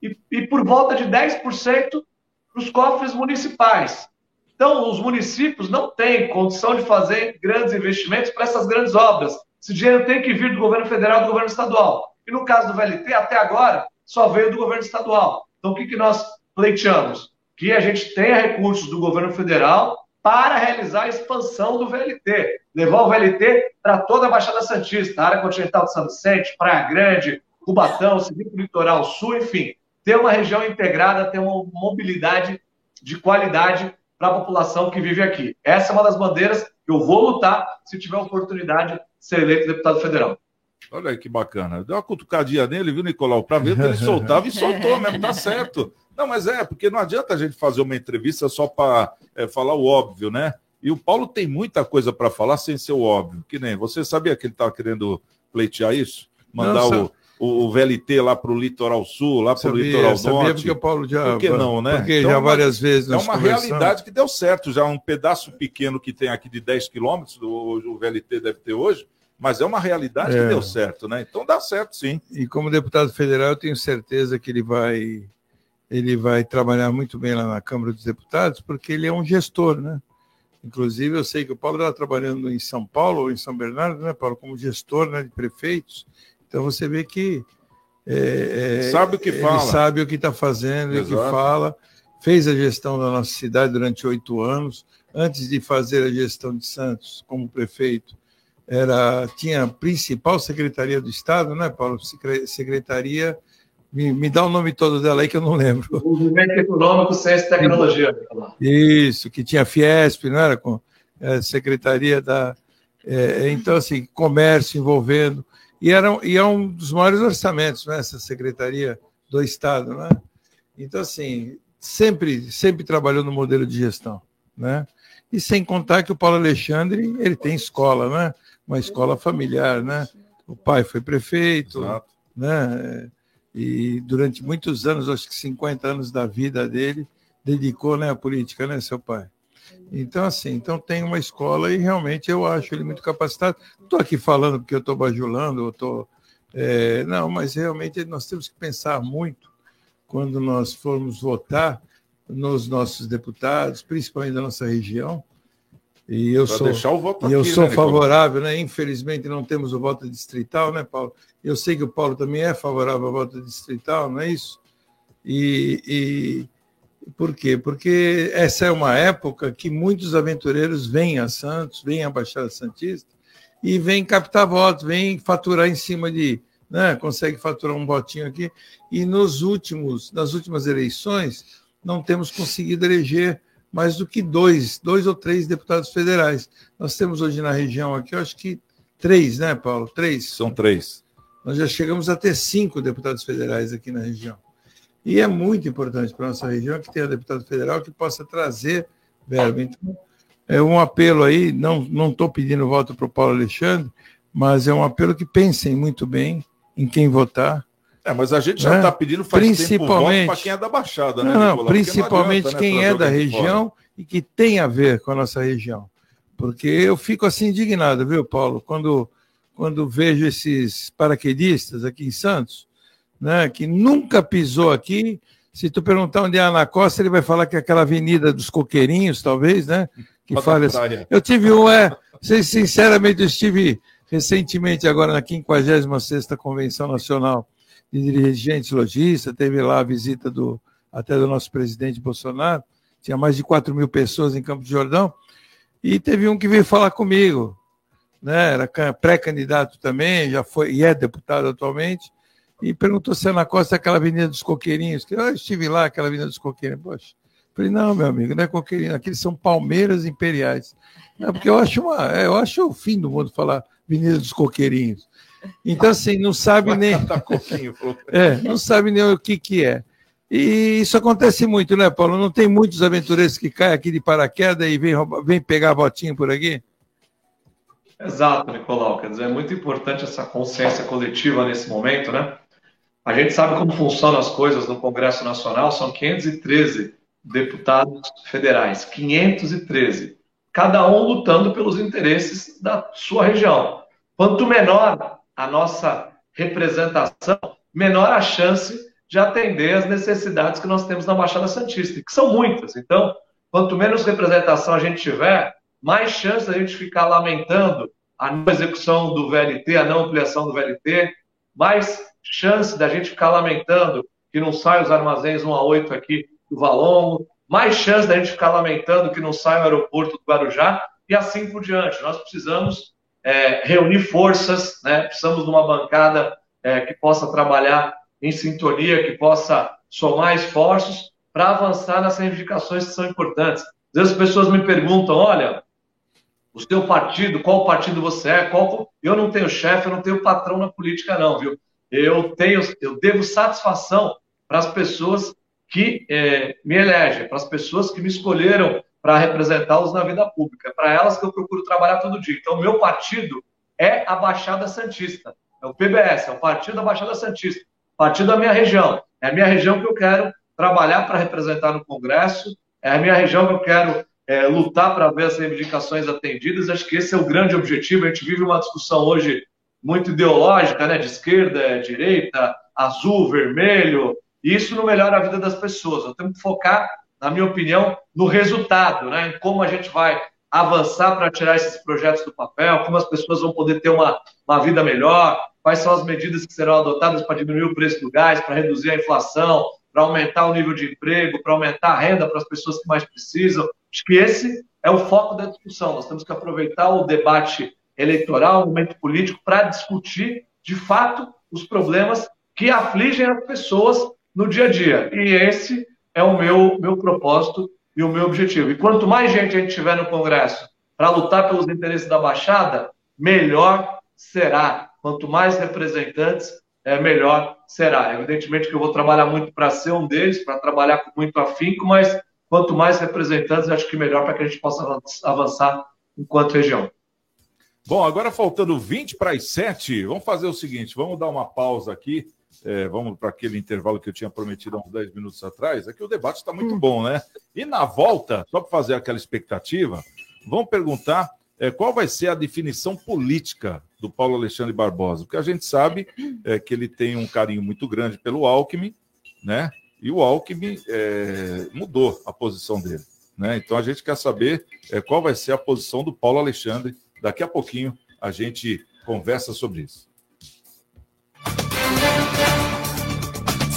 e, e por volta de 10% para os cofres municipais. Então, os municípios não têm condição de fazer grandes investimentos para essas grandes obras. Esse dinheiro tem que vir do governo federal do governo estadual. E no caso do VLT, até agora, só veio do governo estadual. Então, o que, que nós pleiteamos? Que a gente tenha recursos do governo federal para realizar a expansão do VLT. Levar o VLT para toda a Baixada Santista, área continental de São Vicente, Praia Grande, Cubatão, seguir Litoral Sul, enfim. Ter uma região integrada, ter uma mobilidade de qualidade para a população que vive aqui. Essa é uma das bandeiras eu vou lutar se tiver oportunidade de ser eleito deputado federal. Olha aí que bacana. Deu uma cutucadinha nele, viu, Nicolau? Para ver que ele soltava e soltou mesmo, tá certo. Não, mas é, porque não adianta a gente fazer uma entrevista só para é, falar o óbvio, né? E o Paulo tem muita coisa para falar sem ser o óbvio. Que nem você sabia que ele estava querendo pleitear isso? Mandar não, o, o, VLT lá para o litoral sul, lá para o litoral sabia norte. porque o Paulo já. Por que não, né? Porque então, já várias vezes. É uma realidade que deu certo. Já um pedaço pequeno que tem aqui de 10 quilômetros, o VLT deve ter hoje, mas é uma realidade é. que deu certo, né? Então dá certo, sim. E como deputado federal, eu tenho certeza que ele vai. Ele vai trabalhar muito bem lá na Câmara dos Deputados, porque ele é um gestor, né? Inclusive, eu sei que o Paulo estava trabalhando em São Paulo ou em São Bernardo, né, Paulo, como gestor né, de prefeitos. Então você vê que é, é, sabe o que fala, sabe o que está fazendo, o que fala. Fez a gestão da nossa cidade durante oito anos. Antes de fazer a gestão de Santos como prefeito, era tinha a principal secretaria do Estado, né, Paulo? Secretaria. Me, me dá o nome todo dela aí que eu não lembro. Movimento Econômico, Ciência e Tecnologia. Isso, que tinha Fiesp, não era? Com é, Secretaria da. É, então, assim, comércio envolvendo e, era, e é um dos maiores orçamentos, né, essa secretaria do Estado. Né? Então, assim, sempre, sempre trabalhou no modelo de gestão. Né? E sem contar que o Paulo Alexandre ele tem escola, né? Uma escola familiar. Né? O pai foi prefeito, Exato. né? e durante muitos anos, acho que 50 anos da vida dele, dedicou né, à política, né, seu pai? Então, assim, então tem uma escola e realmente eu acho ele muito capacitado. Estou aqui falando porque eu estou bajulando, eu estou. É, não, mas realmente nós temos que pensar muito quando nós formos votar nos nossos deputados, principalmente da nossa região. E eu pra sou, e eu aqui, sou né, favorável, né? Infelizmente não temos o voto distrital, né, Paulo? Eu sei que o Paulo também é favorável ao voto distrital, não é isso? E, e por quê? Porque essa é uma época que muitos aventureiros vêm a Santos, vêm à Baixada Santista e vêm captar votos, vêm faturar em cima de, né, consegue faturar um votinho aqui. E nos últimos, nas últimas eleições, não temos conseguido eleger mais do que dois, dois ou três deputados federais. Nós temos hoje na região aqui, eu acho que três, né, Paulo? Três. São três. Nós já chegamos a ter cinco deputados federais aqui na região. E é muito importante para a nossa região que tenha deputado federal que possa trazer verba. Então, é um apelo aí, não estou pedindo voto para o Paulo Alexandre, mas é um apelo que pensem muito bem em quem votar. É, mas a gente já está né? pedindo faz principalmente, para quem é da Baixada, né, Não, Nicolau? principalmente não adianta, né, quem é da região fora. e que tem a ver com a nossa região. Porque eu fico assim indignado, viu, Paulo, quando, quando vejo esses paraquedistas aqui em Santos, né, que nunca pisou aqui. Se tu perguntar onde é a Ana Costa, ele vai falar que é aquela avenida dos coqueirinhos, talvez, né? Que fala assim. Eu tive um, é, sinceramente, eu estive recentemente, agora na 56 Convenção Nacional de Dirigentes Logistas, teve lá a visita do, até do nosso presidente Bolsonaro, tinha mais de 4 mil pessoas em Campo de Jordão, e teve um que veio falar comigo, né? Era pré-candidato também, já foi e é deputado atualmente, e perguntou se é na costa aquela Avenida dos Coqueirinhos, que eu estive lá, aquela Avenida dos Coqueirinhos. Poxa, falei, não, meu amigo, não é Coqueirinho, aqueles são Palmeiras Imperiais. Porque eu acho, uma, é, eu acho o fim do mundo falar Avenida dos Coqueirinhos. Então, assim, não sabe nem. é, não sabe nem o que, que é. E isso acontece muito, né, Paulo? Não tem muitos aventureiros que caem aqui de paraquedas e vêm vem pegar a botinha por aqui? Exato, Nicolau. Quer dizer, é muito importante essa consciência coletiva nesse momento, né? A gente sabe como funcionam as coisas no Congresso Nacional, são 513 deputados federais, 513, cada um lutando pelos interesses da sua região. Quanto menor a nossa representação, menor a chance de atender as necessidades que nós temos na Baixada Santista, que são muitas. Então, quanto menos representação a gente tiver, mais chance da gente ficar lamentando a não execução do VLT, a não ampliação do VLT, mais chance da gente ficar lamentando que não saem os armazéns 1 a 8 aqui do Valongo, mais chance da gente ficar lamentando que não sai o aeroporto do Guarujá, e assim por diante. Nós precisamos é, reunir forças, né? precisamos de uma bancada é, que possa trabalhar em sintonia, que possa somar esforços para avançar nas reivindicações que são importantes. Às vezes as pessoas me perguntam: olha, o seu partido, qual partido você é? Qual... Eu não tenho chefe, eu não tenho patrão na política, não, viu? Eu tenho, eu devo satisfação para as pessoas que é, me elegem, para as pessoas que me escolheram para representá-los na vida pública. É para elas que eu procuro trabalhar todo dia. Então, meu partido é a Baixada Santista. É o PBS, é o Partido da Baixada Santista. Partido da minha região. É a minha região que eu quero trabalhar para representar no Congresso. É a minha região que eu quero é, lutar para ver as reivindicações atendidas. Acho que esse é o grande objetivo. A gente vive uma discussão hoje muito ideológica, né? De esquerda, direita, azul, vermelho. E isso não melhora a vida das pessoas. Nós temos que focar, na minha opinião, no resultado, né? Em como a gente vai avançar para tirar esses projetos do papel, como as pessoas vão poder ter uma, uma vida melhor, quais são as medidas que serão adotadas para diminuir o preço do gás, para reduzir a inflação, para aumentar o nível de emprego, para aumentar a renda para as pessoas que mais precisam. Acho que esse é o foco da discussão. Nós temos que aproveitar o debate eleitoral, o momento político, para discutir, de fato, os problemas que afligem as pessoas no dia a dia. E esse é o meu, meu propósito e o meu objetivo. E quanto mais gente a gente tiver no Congresso para lutar pelos interesses da Baixada, melhor será. Quanto mais representantes, é, melhor será. Evidentemente que eu vou trabalhar muito para ser um deles, para trabalhar com muito afinco, mas quanto mais representantes, acho que melhor para que a gente possa avançar enquanto região. Bom, agora faltando 20 para as 7, vamos fazer o seguinte: vamos dar uma pausa aqui é, vamos para aquele intervalo que eu tinha prometido há uns 10 minutos atrás, é que o debate está muito bom, né? E na volta, só para fazer aquela expectativa, vamos perguntar é, qual vai ser a definição política do Paulo Alexandre Barbosa, porque a gente sabe é, que ele tem um carinho muito grande pelo Alckmin, né? E o Alckmin é, mudou a posição dele, né? Então a gente quer saber é, qual vai ser a posição do Paulo Alexandre. Daqui a pouquinho a gente conversa sobre isso.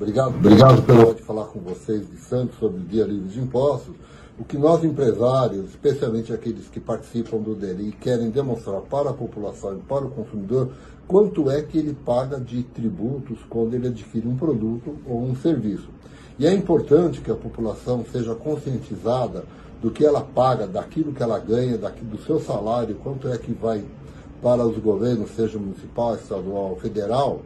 Obrigado, obrigado pelo de falar com vocês de Santos sobre o Dia Livre de Impostos. O que nós empresários, especialmente aqueles que participam do DERI, querem demonstrar para a população e para o consumidor quanto é que ele paga de tributos quando ele adquire um produto ou um serviço. E é importante que a população seja conscientizada do que ela paga, daquilo que ela ganha, do seu salário, quanto é que vai para os governos, seja municipal, estadual federal,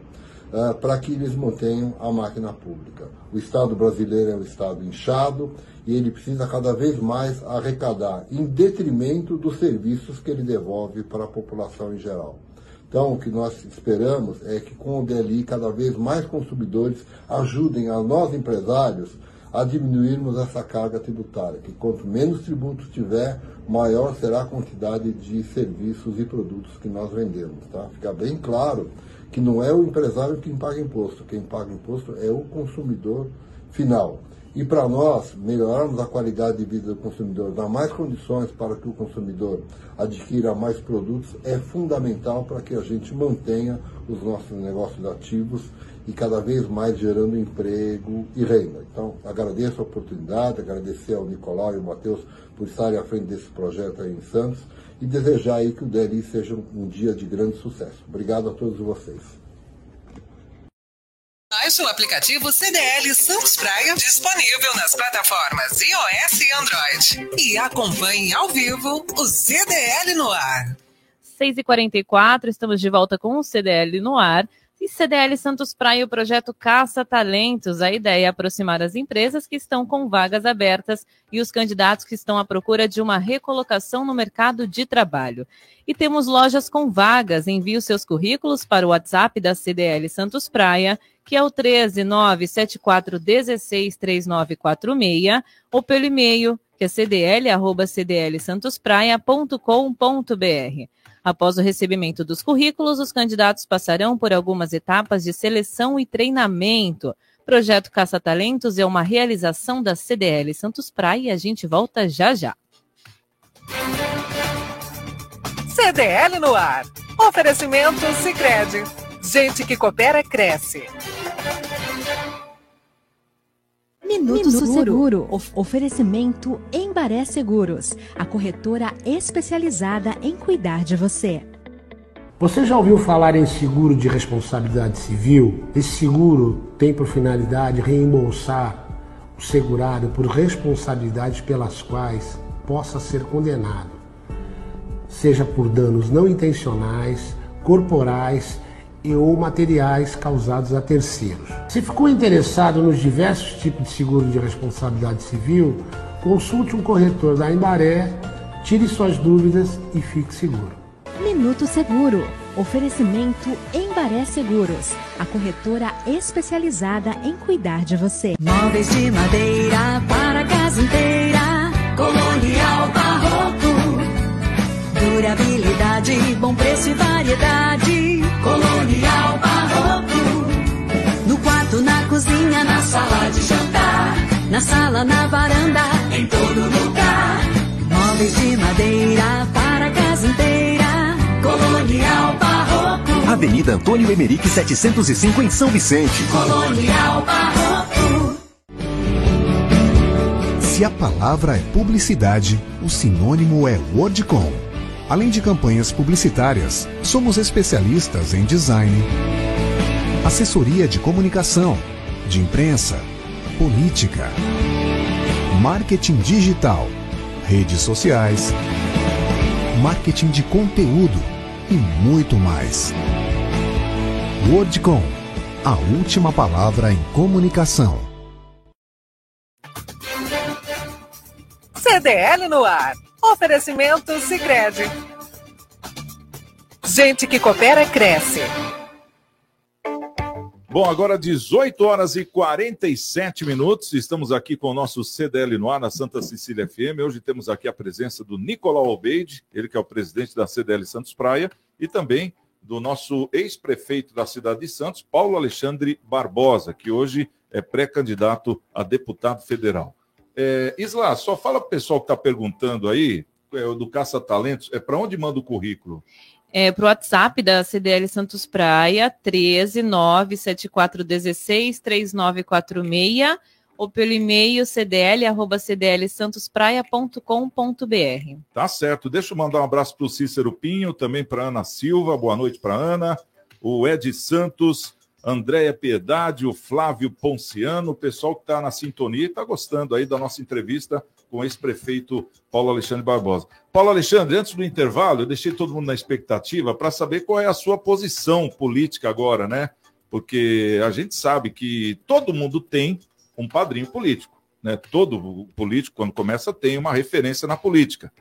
uh, para que eles mantenham a máquina pública. O Estado brasileiro é um Estado inchado e ele precisa cada vez mais arrecadar, em detrimento dos serviços que ele devolve para a população em geral. Então, o que nós esperamos é que com o DLI, cada vez mais consumidores ajudem a nós empresários a diminuirmos essa carga tributária, que quanto menos tributos tiver, maior será a quantidade de serviços e produtos que nós vendemos. Tá? Fica bem claro que não é o empresário quem paga imposto, quem paga imposto é o consumidor final. E para nós, melhorarmos a qualidade de vida do consumidor, dar mais condições para que o consumidor adquira mais produtos, é fundamental para que a gente mantenha os nossos negócios ativos e cada vez mais gerando emprego e renda. Então, agradeço a oportunidade, agradecer ao Nicolau e ao Matheus por estarem à frente desse projeto aí em Santos e desejar aí que o DLI seja um dia de grande sucesso. Obrigado a todos vocês. Baixe o aplicativo CDL Santos Praia, disponível nas plataformas iOS e Android. E acompanhe ao vivo o CDL no ar. 6h44, estamos de volta com o CDL no ar. E CDL Santos Praia, o projeto Caça Talentos. A ideia é aproximar as empresas que estão com vagas abertas e os candidatos que estão à procura de uma recolocação no mercado de trabalho. E temos lojas com vagas. Envie os seus currículos para o WhatsApp da CDL Santos Praia, que é o 13741633946, ou pelo e-mail, que é cdl.cdlsantospraia.com.br. Após o recebimento dos currículos, os candidatos passarão por algumas etapas de seleção e treinamento. Projeto Caça Talentos é uma realização da CDL Santos Praia e a gente volta já já. CDL no ar. Oferecimento Sicredi. Gente que coopera cresce. Minuto, Minuto Seguro. Of oferecimento Embaré Seguros, a corretora especializada em cuidar de você. Você já ouviu falar em seguro de responsabilidade civil? Esse seguro tem por finalidade reembolsar o segurado por responsabilidades pelas quais possa ser condenado, seja por danos não intencionais, corporais e ou materiais causados a terceiros. Se ficou interessado nos diversos tipos de seguro de responsabilidade civil, consulte um corretor da Embaré, tire suas dúvidas e fique seguro. Minuto Seguro. Oferecimento Embaré Seguros, a corretora especializada em cuidar de você. Móveis de madeira para casa inteira, colonial barroco. Durabilidade, bom preço e variedade colonial barroco. No quarto, na cozinha, na sala de jantar, na sala, na varanda, em todo lugar. Móveis de madeira para a casa inteira, colonial barroco. Avenida Antônio Emerick 705 em São Vicente. Colonial barroco. Se a palavra é publicidade, o sinônimo é Wordcom Além de campanhas publicitárias, somos especialistas em design, assessoria de comunicação, de imprensa, política, marketing digital, redes sociais, marketing de conteúdo e muito mais. WordCom, a última palavra em comunicação. CDL no ar. Oferecimento Sicredi. Gente que coopera cresce. Bom, agora 18 horas e 47 minutos. Estamos aqui com o nosso CDL no ar na Santa Cecília FM. Hoje temos aqui a presença do Nicolau Albeide, ele que é o presidente da CDL Santos Praia, e também do nosso ex-prefeito da cidade de Santos, Paulo Alexandre Barbosa, que hoje é pré-candidato a deputado federal. É, Isla, só fala para o pessoal que está perguntando aí, é, do Caça Talentos, é para onde manda o currículo? É, para o WhatsApp da CDL Santos Praia, 13 97416 3946, ou pelo e-mail cdl.cdlsantospraia.com.br. Tá certo. Deixa eu mandar um abraço para o Cícero Pinho, também para Ana Silva, boa noite para Ana, o Ed Santos, Andréia Piedade, o Flávio Ponciano, o pessoal que está na sintonia e está gostando aí da nossa entrevista com o ex-prefeito Paulo Alexandre Barbosa. Paulo Alexandre, antes do intervalo, eu deixei todo mundo na expectativa para saber qual é a sua posição política agora, né? Porque a gente sabe que todo mundo tem um padrinho político, né? Todo político, quando começa, tem uma referência na política.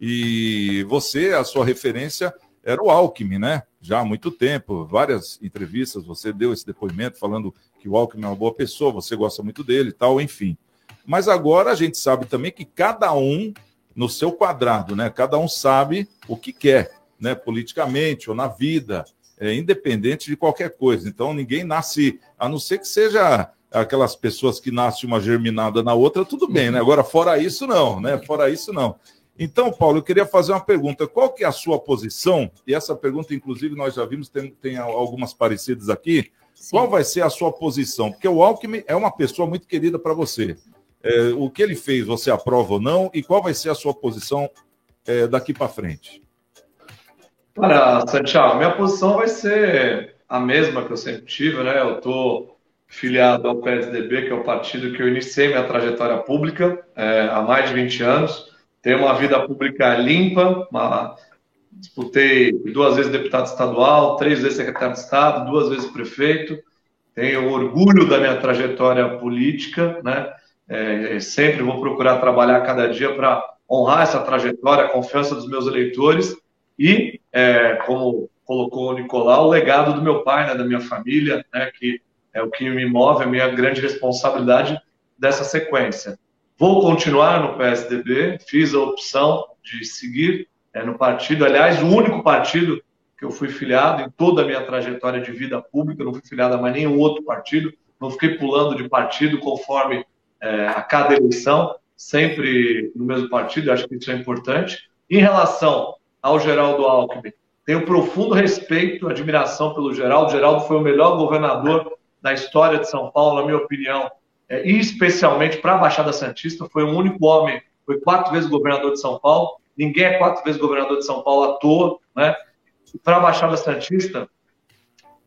E você, a sua referência era o Alckmin, né? Já há muito tempo, várias entrevistas, você deu esse depoimento falando que o Alckmin é uma boa pessoa, você gosta muito dele e tal, enfim. Mas agora a gente sabe também que cada um no seu quadrado, né? Cada um sabe o que quer, né? Politicamente ou na vida, é, independente de qualquer coisa. Então ninguém nasce, a não ser que seja aquelas pessoas que nascem uma germinada na outra, tudo bem, né? Agora fora isso não, né? Fora isso não. Então, Paulo, eu queria fazer uma pergunta. Qual que é a sua posição? E essa pergunta, inclusive, nós já vimos, tem, tem algumas parecidas aqui. Sim. Qual vai ser a sua posição? Porque o Alckmin é uma pessoa muito querida para você. É, o que ele fez, você aprova ou não? E qual vai ser a sua posição é, daqui para frente? Olha, Santiago, minha posição vai ser a mesma que eu sempre tive, né? Eu estou filiado ao PSDB, que é o partido que eu iniciei minha trajetória pública é, há mais de 20 anos tenho uma vida pública limpa, uma... disputei duas vezes deputado estadual, três vezes secretário de Estado, duas vezes prefeito. Tenho orgulho da minha trajetória política, né? É, sempre vou procurar trabalhar cada dia para honrar essa trajetória, a confiança dos meus eleitores e, é, como colocou o Nicolau, o legado do meu pai, né, da minha família, né, que é o que me move, a minha grande responsabilidade dessa sequência. Vou continuar no PSDB, fiz a opção de seguir é, no partido, aliás, o único partido que eu fui filiado em toda a minha trajetória de vida pública, não fui filiado a mais nenhum outro partido, não fiquei pulando de partido conforme é, a cada eleição, sempre no mesmo partido, acho que isso é importante. Em relação ao Geraldo Alckmin, tenho profundo respeito, admiração pelo Geraldo. Geraldo foi o melhor governador da história de São Paulo, na minha opinião, é, e especialmente para a Baixada Santista, foi o único homem, foi quatro vezes governador de São Paulo, ninguém é quatro vezes governador de São Paulo à toa, né? Para a Baixada Santista,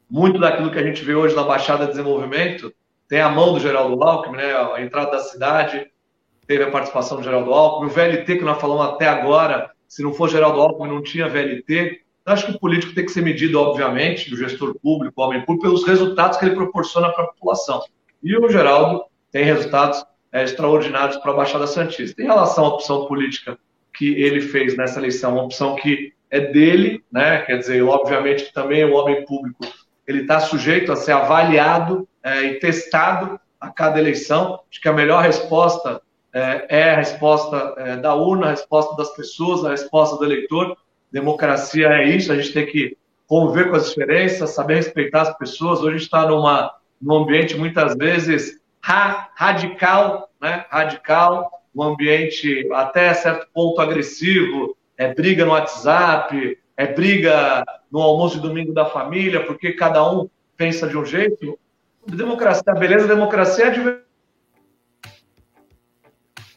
muito daquilo que a gente vê hoje na Baixada de Desenvolvimento tem a mão do Geraldo Alckmin, né? A entrada da cidade, teve a participação do Geraldo Alckmin, o VLT que nós falamos até agora, se não for Geraldo Alckmin, não tinha VLT. Eu acho que o político tem que ser medido, obviamente, do gestor público, o homem público, pelos resultados que ele proporciona para a população. E o Geraldo tem resultados é, extraordinários para a Baixada Santista. Em relação à opção política que ele fez nessa eleição, uma opção que é dele, né? quer dizer, obviamente também o homem público ele está sujeito a ser avaliado é, e testado a cada eleição. Acho que a melhor resposta é, é a resposta é, da urna, a resposta das pessoas, a resposta do eleitor. Democracia é isso, a gente tem que conviver com as diferenças, saber respeitar as pessoas. Hoje a gente está num ambiente muitas vezes ra radical, né? Radical, um ambiente até certo ponto agressivo, é briga no WhatsApp, é briga no almoço de domingo da família, porque cada um pensa de um jeito. Democracia, a beleza da democracia é de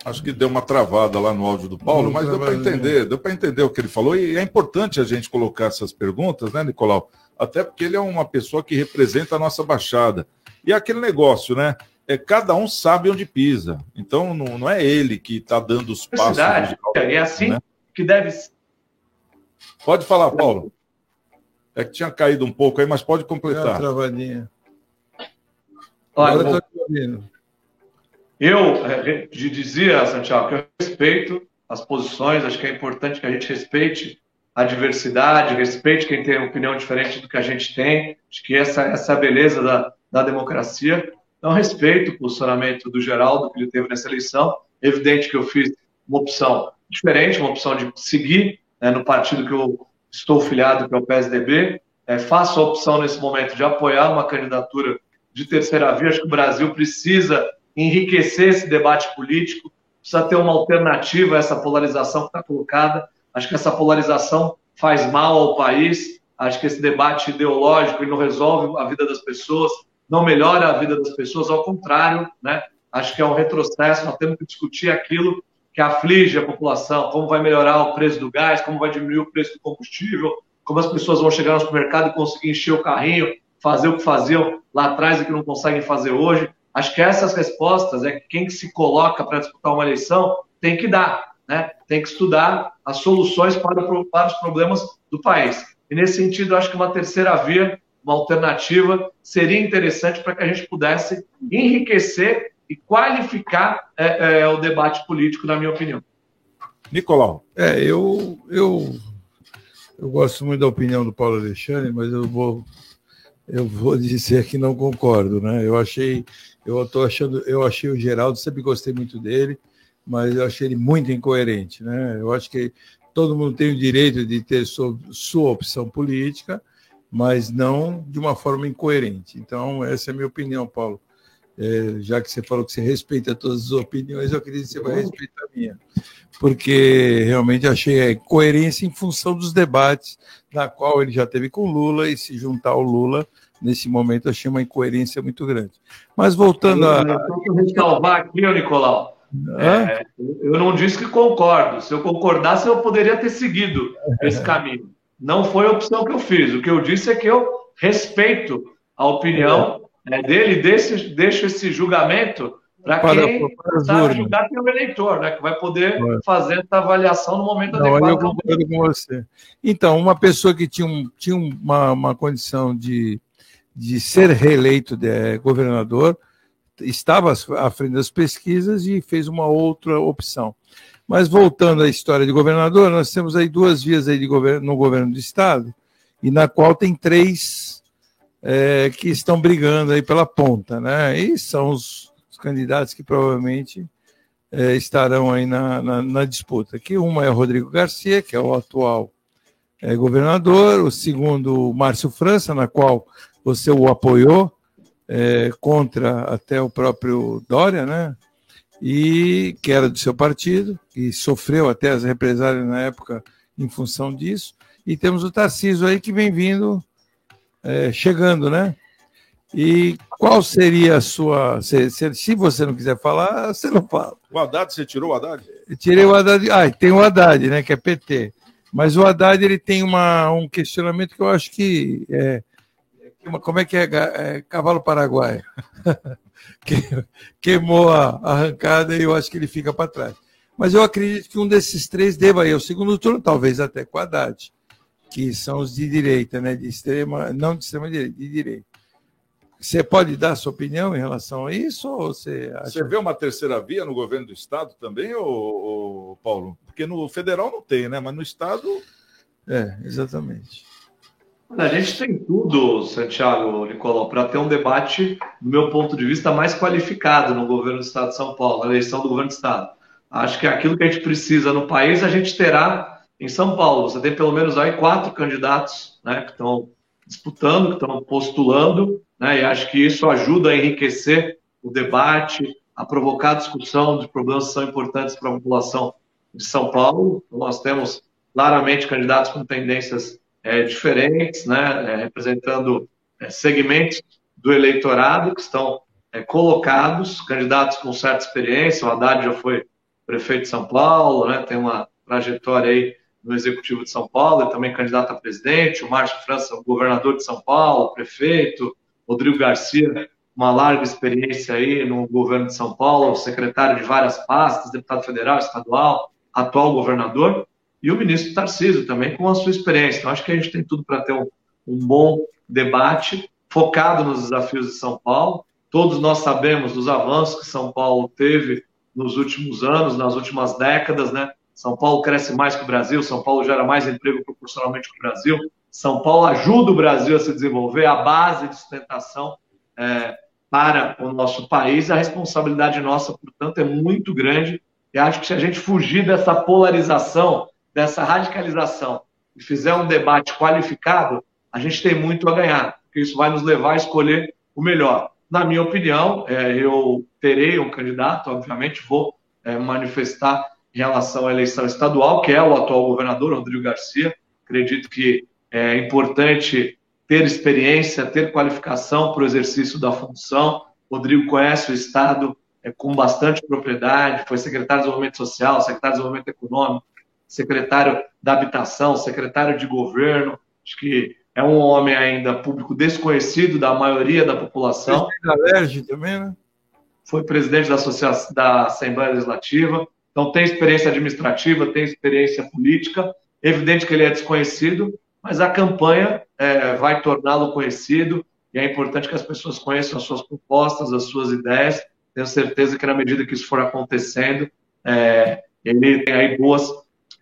Acho que deu uma travada lá no áudio do Paulo, mas deu para entender, deu para entender o que ele falou. E é importante a gente colocar essas perguntas, né, Nicolau? Até porque ele é uma pessoa que representa a nossa baixada. E aquele negócio, né? É, cada um sabe onde pisa. Então não, não é ele que está dando os passos. Verdade. É assim né? que deve ser. Pode falar, Paulo. É que tinha caído um pouco aí, mas pode completar. É travadinha. Olha, eu é, dizia, Santiago, que eu respeito as posições, acho que é importante que a gente respeite a diversidade, respeite quem tem opinião diferente do que a gente tem. Acho que essa, essa é a beleza da, da democracia. Então, respeito o posicionamento do Geraldo que ele teve nessa eleição. É evidente que eu fiz uma opção diferente, uma opção de seguir né, no partido que eu estou filiado, que é o PSDB. É, faço a opção nesse momento de apoiar uma candidatura de terceira via. Acho que o Brasil precisa enriquecer esse debate político, precisa ter uma alternativa a essa polarização que está colocada. Acho que essa polarização faz mal ao país. Acho que esse debate ideológico não resolve a vida das pessoas não melhora a vida das pessoas, ao contrário, né? Acho que é um retrocesso, nós temos que discutir aquilo que aflige a população, como vai melhorar o preço do gás, como vai diminuir o preço do combustível, como as pessoas vão chegar no supermercado e conseguir encher o carrinho, fazer o que faziam lá atrás e que não conseguem fazer hoje. Acho que essas respostas é que quem se coloca para disputar uma eleição tem que dar, né? tem que estudar as soluções para, para os problemas do país. E nesse sentido, acho que uma terceira via, uma alternativa, seria interessante para que a gente pudesse enriquecer e qualificar é, é, o debate político, na minha opinião. Nicolau. É, eu, eu, eu gosto muito da opinião do Paulo Alexandre, mas eu vou, eu vou dizer que não concordo, né? Eu achei, eu tô achando, eu achei o Geraldo, sempre gostei muito dele, mas eu achei ele muito incoerente, né? Eu acho que todo mundo tem o direito de ter sua, sua opção política, mas não de uma forma incoerente. Então, essa é a minha opinião, Paulo. É, já que você falou que você respeita todas as opiniões, eu acredito que você vai respeitar a minha. Porque realmente achei a coerência em função dos debates na qual ele já teve com Lula e se juntar ao Lula, nesse momento, achei uma incoerência muito grande. Mas voltando a. Eu ressalvar aqui, Nicolau. É, eu não disse que concordo. Se eu concordasse, eu poderia ter seguido esse caminho. Não foi a opção que eu fiz. O que eu disse é que eu respeito a opinião é, dele, desse, deixo esse julgamento para quem está julgar tem o eleitor, né, que vai poder é. fazer essa avaliação no momento Não, adequado. Eu concordo com você. Então, uma pessoa que tinha, um, tinha uma, uma condição de, de ser reeleito de governador estava à frente das pesquisas e fez uma outra opção. Mas voltando à história de governador, nós temos aí duas vias aí de governo, no governo do estado, e na qual tem três é, que estão brigando aí pela ponta, né? E são os, os candidatos que provavelmente é, estarão aí na, na, na, disputa. Que uma é o Rodrigo Garcia, que é o atual é, governador, o segundo, Márcio França, na qual você o apoiou, é, contra até o próprio Dória, né? E que era do seu partido, e sofreu até as represálias na época em função disso. E temos o Tarcísio aí que vem vindo é, chegando, né? E qual seria a sua. Se, se, você não quiser falar, você não fala. O Haddad, você tirou o Haddad? Eu tirei o Haddad. Ah, tem o Haddad, né? Que é PT. Mas o Haddad ele tem uma, um questionamento que eu acho que é. Como é que é, é cavalo paraguaio? que, queimou a arrancada e eu acho que ele fica para trás. Mas eu acredito que um desses três deva ir ao segundo turno, talvez até com Haddad que são os de direita, né? De extrema, não de extrema direita, de direita. Você pode dar sua opinião em relação a isso? Ou você, acha... você vê uma terceira via no governo do Estado também, ou, Paulo? Porque no federal não tem, né? Mas no Estado. É, exatamente. A gente tem tudo, Santiago Nicolau, para ter um debate, do meu ponto de vista, mais qualificado no governo do Estado de São Paulo, na eleição do governo do Estado. Acho que aquilo que a gente precisa no país, a gente terá em São Paulo, você tem pelo menos aí quatro candidatos né, que estão disputando, que estão postulando, né, e acho que isso ajuda a enriquecer o debate, a provocar discussão de problemas que são importantes para a população de São Paulo. Então, nós temos claramente candidatos com tendências é, diferentes, né, é, representando é, segmentos do eleitorado que estão é, colocados, candidatos com certa experiência. O Haddad já foi prefeito de São Paulo, né, tem uma trajetória aí no Executivo de São Paulo, é também candidato a presidente, o Márcio França, governador de São Paulo, prefeito, Rodrigo Garcia, uma larga experiência aí no governo de São Paulo, secretário de várias pastas, deputado federal, estadual, atual governador, e o ministro Tarcísio também com a sua experiência. Então, acho que a gente tem tudo para ter um, um bom debate focado nos desafios de São Paulo. Todos nós sabemos dos avanços que São Paulo teve nos últimos anos, nas últimas décadas, né? São Paulo cresce mais que o Brasil, São Paulo gera mais emprego proporcionalmente que o Brasil, São Paulo ajuda o Brasil a se desenvolver, a base de sustentação é, para o nosso país. A responsabilidade nossa, portanto, é muito grande. E acho que se a gente fugir dessa polarização, dessa radicalização, e fizer um debate qualificado, a gente tem muito a ganhar, porque isso vai nos levar a escolher o melhor. Na minha opinião, é, eu terei um candidato, obviamente, vou é, manifestar em relação à eleição estadual, que é o atual governador, Rodrigo Garcia. Acredito que é importante ter experiência, ter qualificação para o exercício da função. Rodrigo conhece o Estado é, com bastante propriedade, foi secretário de Desenvolvimento Social, secretário de Desenvolvimento Econômico, secretário da Habitação, secretário de Governo. Acho que é um homem ainda público desconhecido da maioria da população. Presidente da LERJ também, né? Foi presidente da, Associação, da Assembleia Legislativa. Então, tem experiência administrativa, tem experiência política. Evidente que ele é desconhecido, mas a campanha é, vai torná-lo conhecido e é importante que as pessoas conheçam as suas propostas, as suas ideias. Tenho certeza que, na medida que isso for acontecendo, é, ele tem aí boas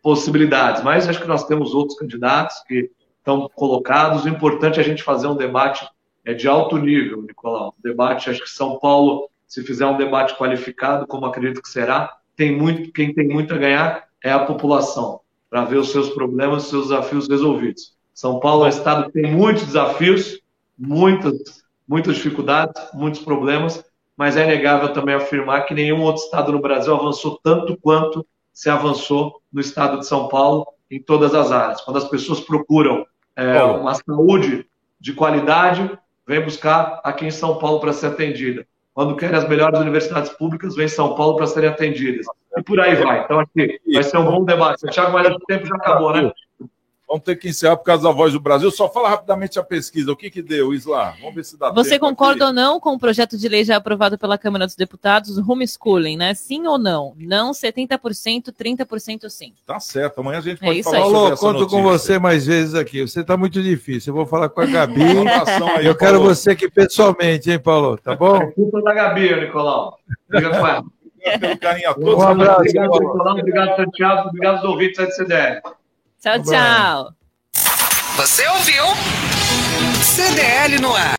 possibilidades. Mas acho que nós temos outros candidatos que estão colocados. O importante é a gente fazer um debate é, de alto nível, Nicolau. Um debate, acho que São Paulo, se fizer um debate qualificado, como acredito que será, tem muito, quem tem muito a ganhar é a população, para ver os seus problemas, os seus desafios resolvidos. São Paulo é um estado que tem muitos desafios, muitas, muitas dificuldades, muitos problemas, mas é inegável também afirmar que nenhum outro estado no Brasil avançou tanto quanto se avançou no estado de São Paulo em todas as áreas. Quando as pessoas procuram é, uma saúde de qualidade, vem buscar aqui em São Paulo para ser atendida. Quando querem as melhores universidades públicas, vem São Paulo para serem atendidas. E por aí vai. Então, aqui vai ser um bom debate. Tiago, mas o tempo já acabou, né? Vamos ter que encerrar por causa da voz do Brasil. Só fala rapidamente a pesquisa. O que, que deu, Isla? Vamos ver se dá Você tempo concorda aqui. ou não com o projeto de lei já aprovado pela Câmara dos Deputados, homeschooling, né? Sim ou não? Não 70%, 30% sim. Tá certo. Amanhã a gente É pode isso falar aí. sobre Paulo, essa conto com notícia. você mais vezes aqui. Você está muito difícil. Eu vou falar com a Gabi. Um aí, eu quero Paulo. você aqui pessoalmente, hein, Paulo? Tá bom? É culpa da Gabi, Nicolau. Com ela. Pelo carinho a Um todos. abraço, Obrigado, Paulo. Nicolau. Obrigado, Santiago. Obrigado aos ouvintes da CDL. Tchau, tchau. Você ouviu? CDL no ar.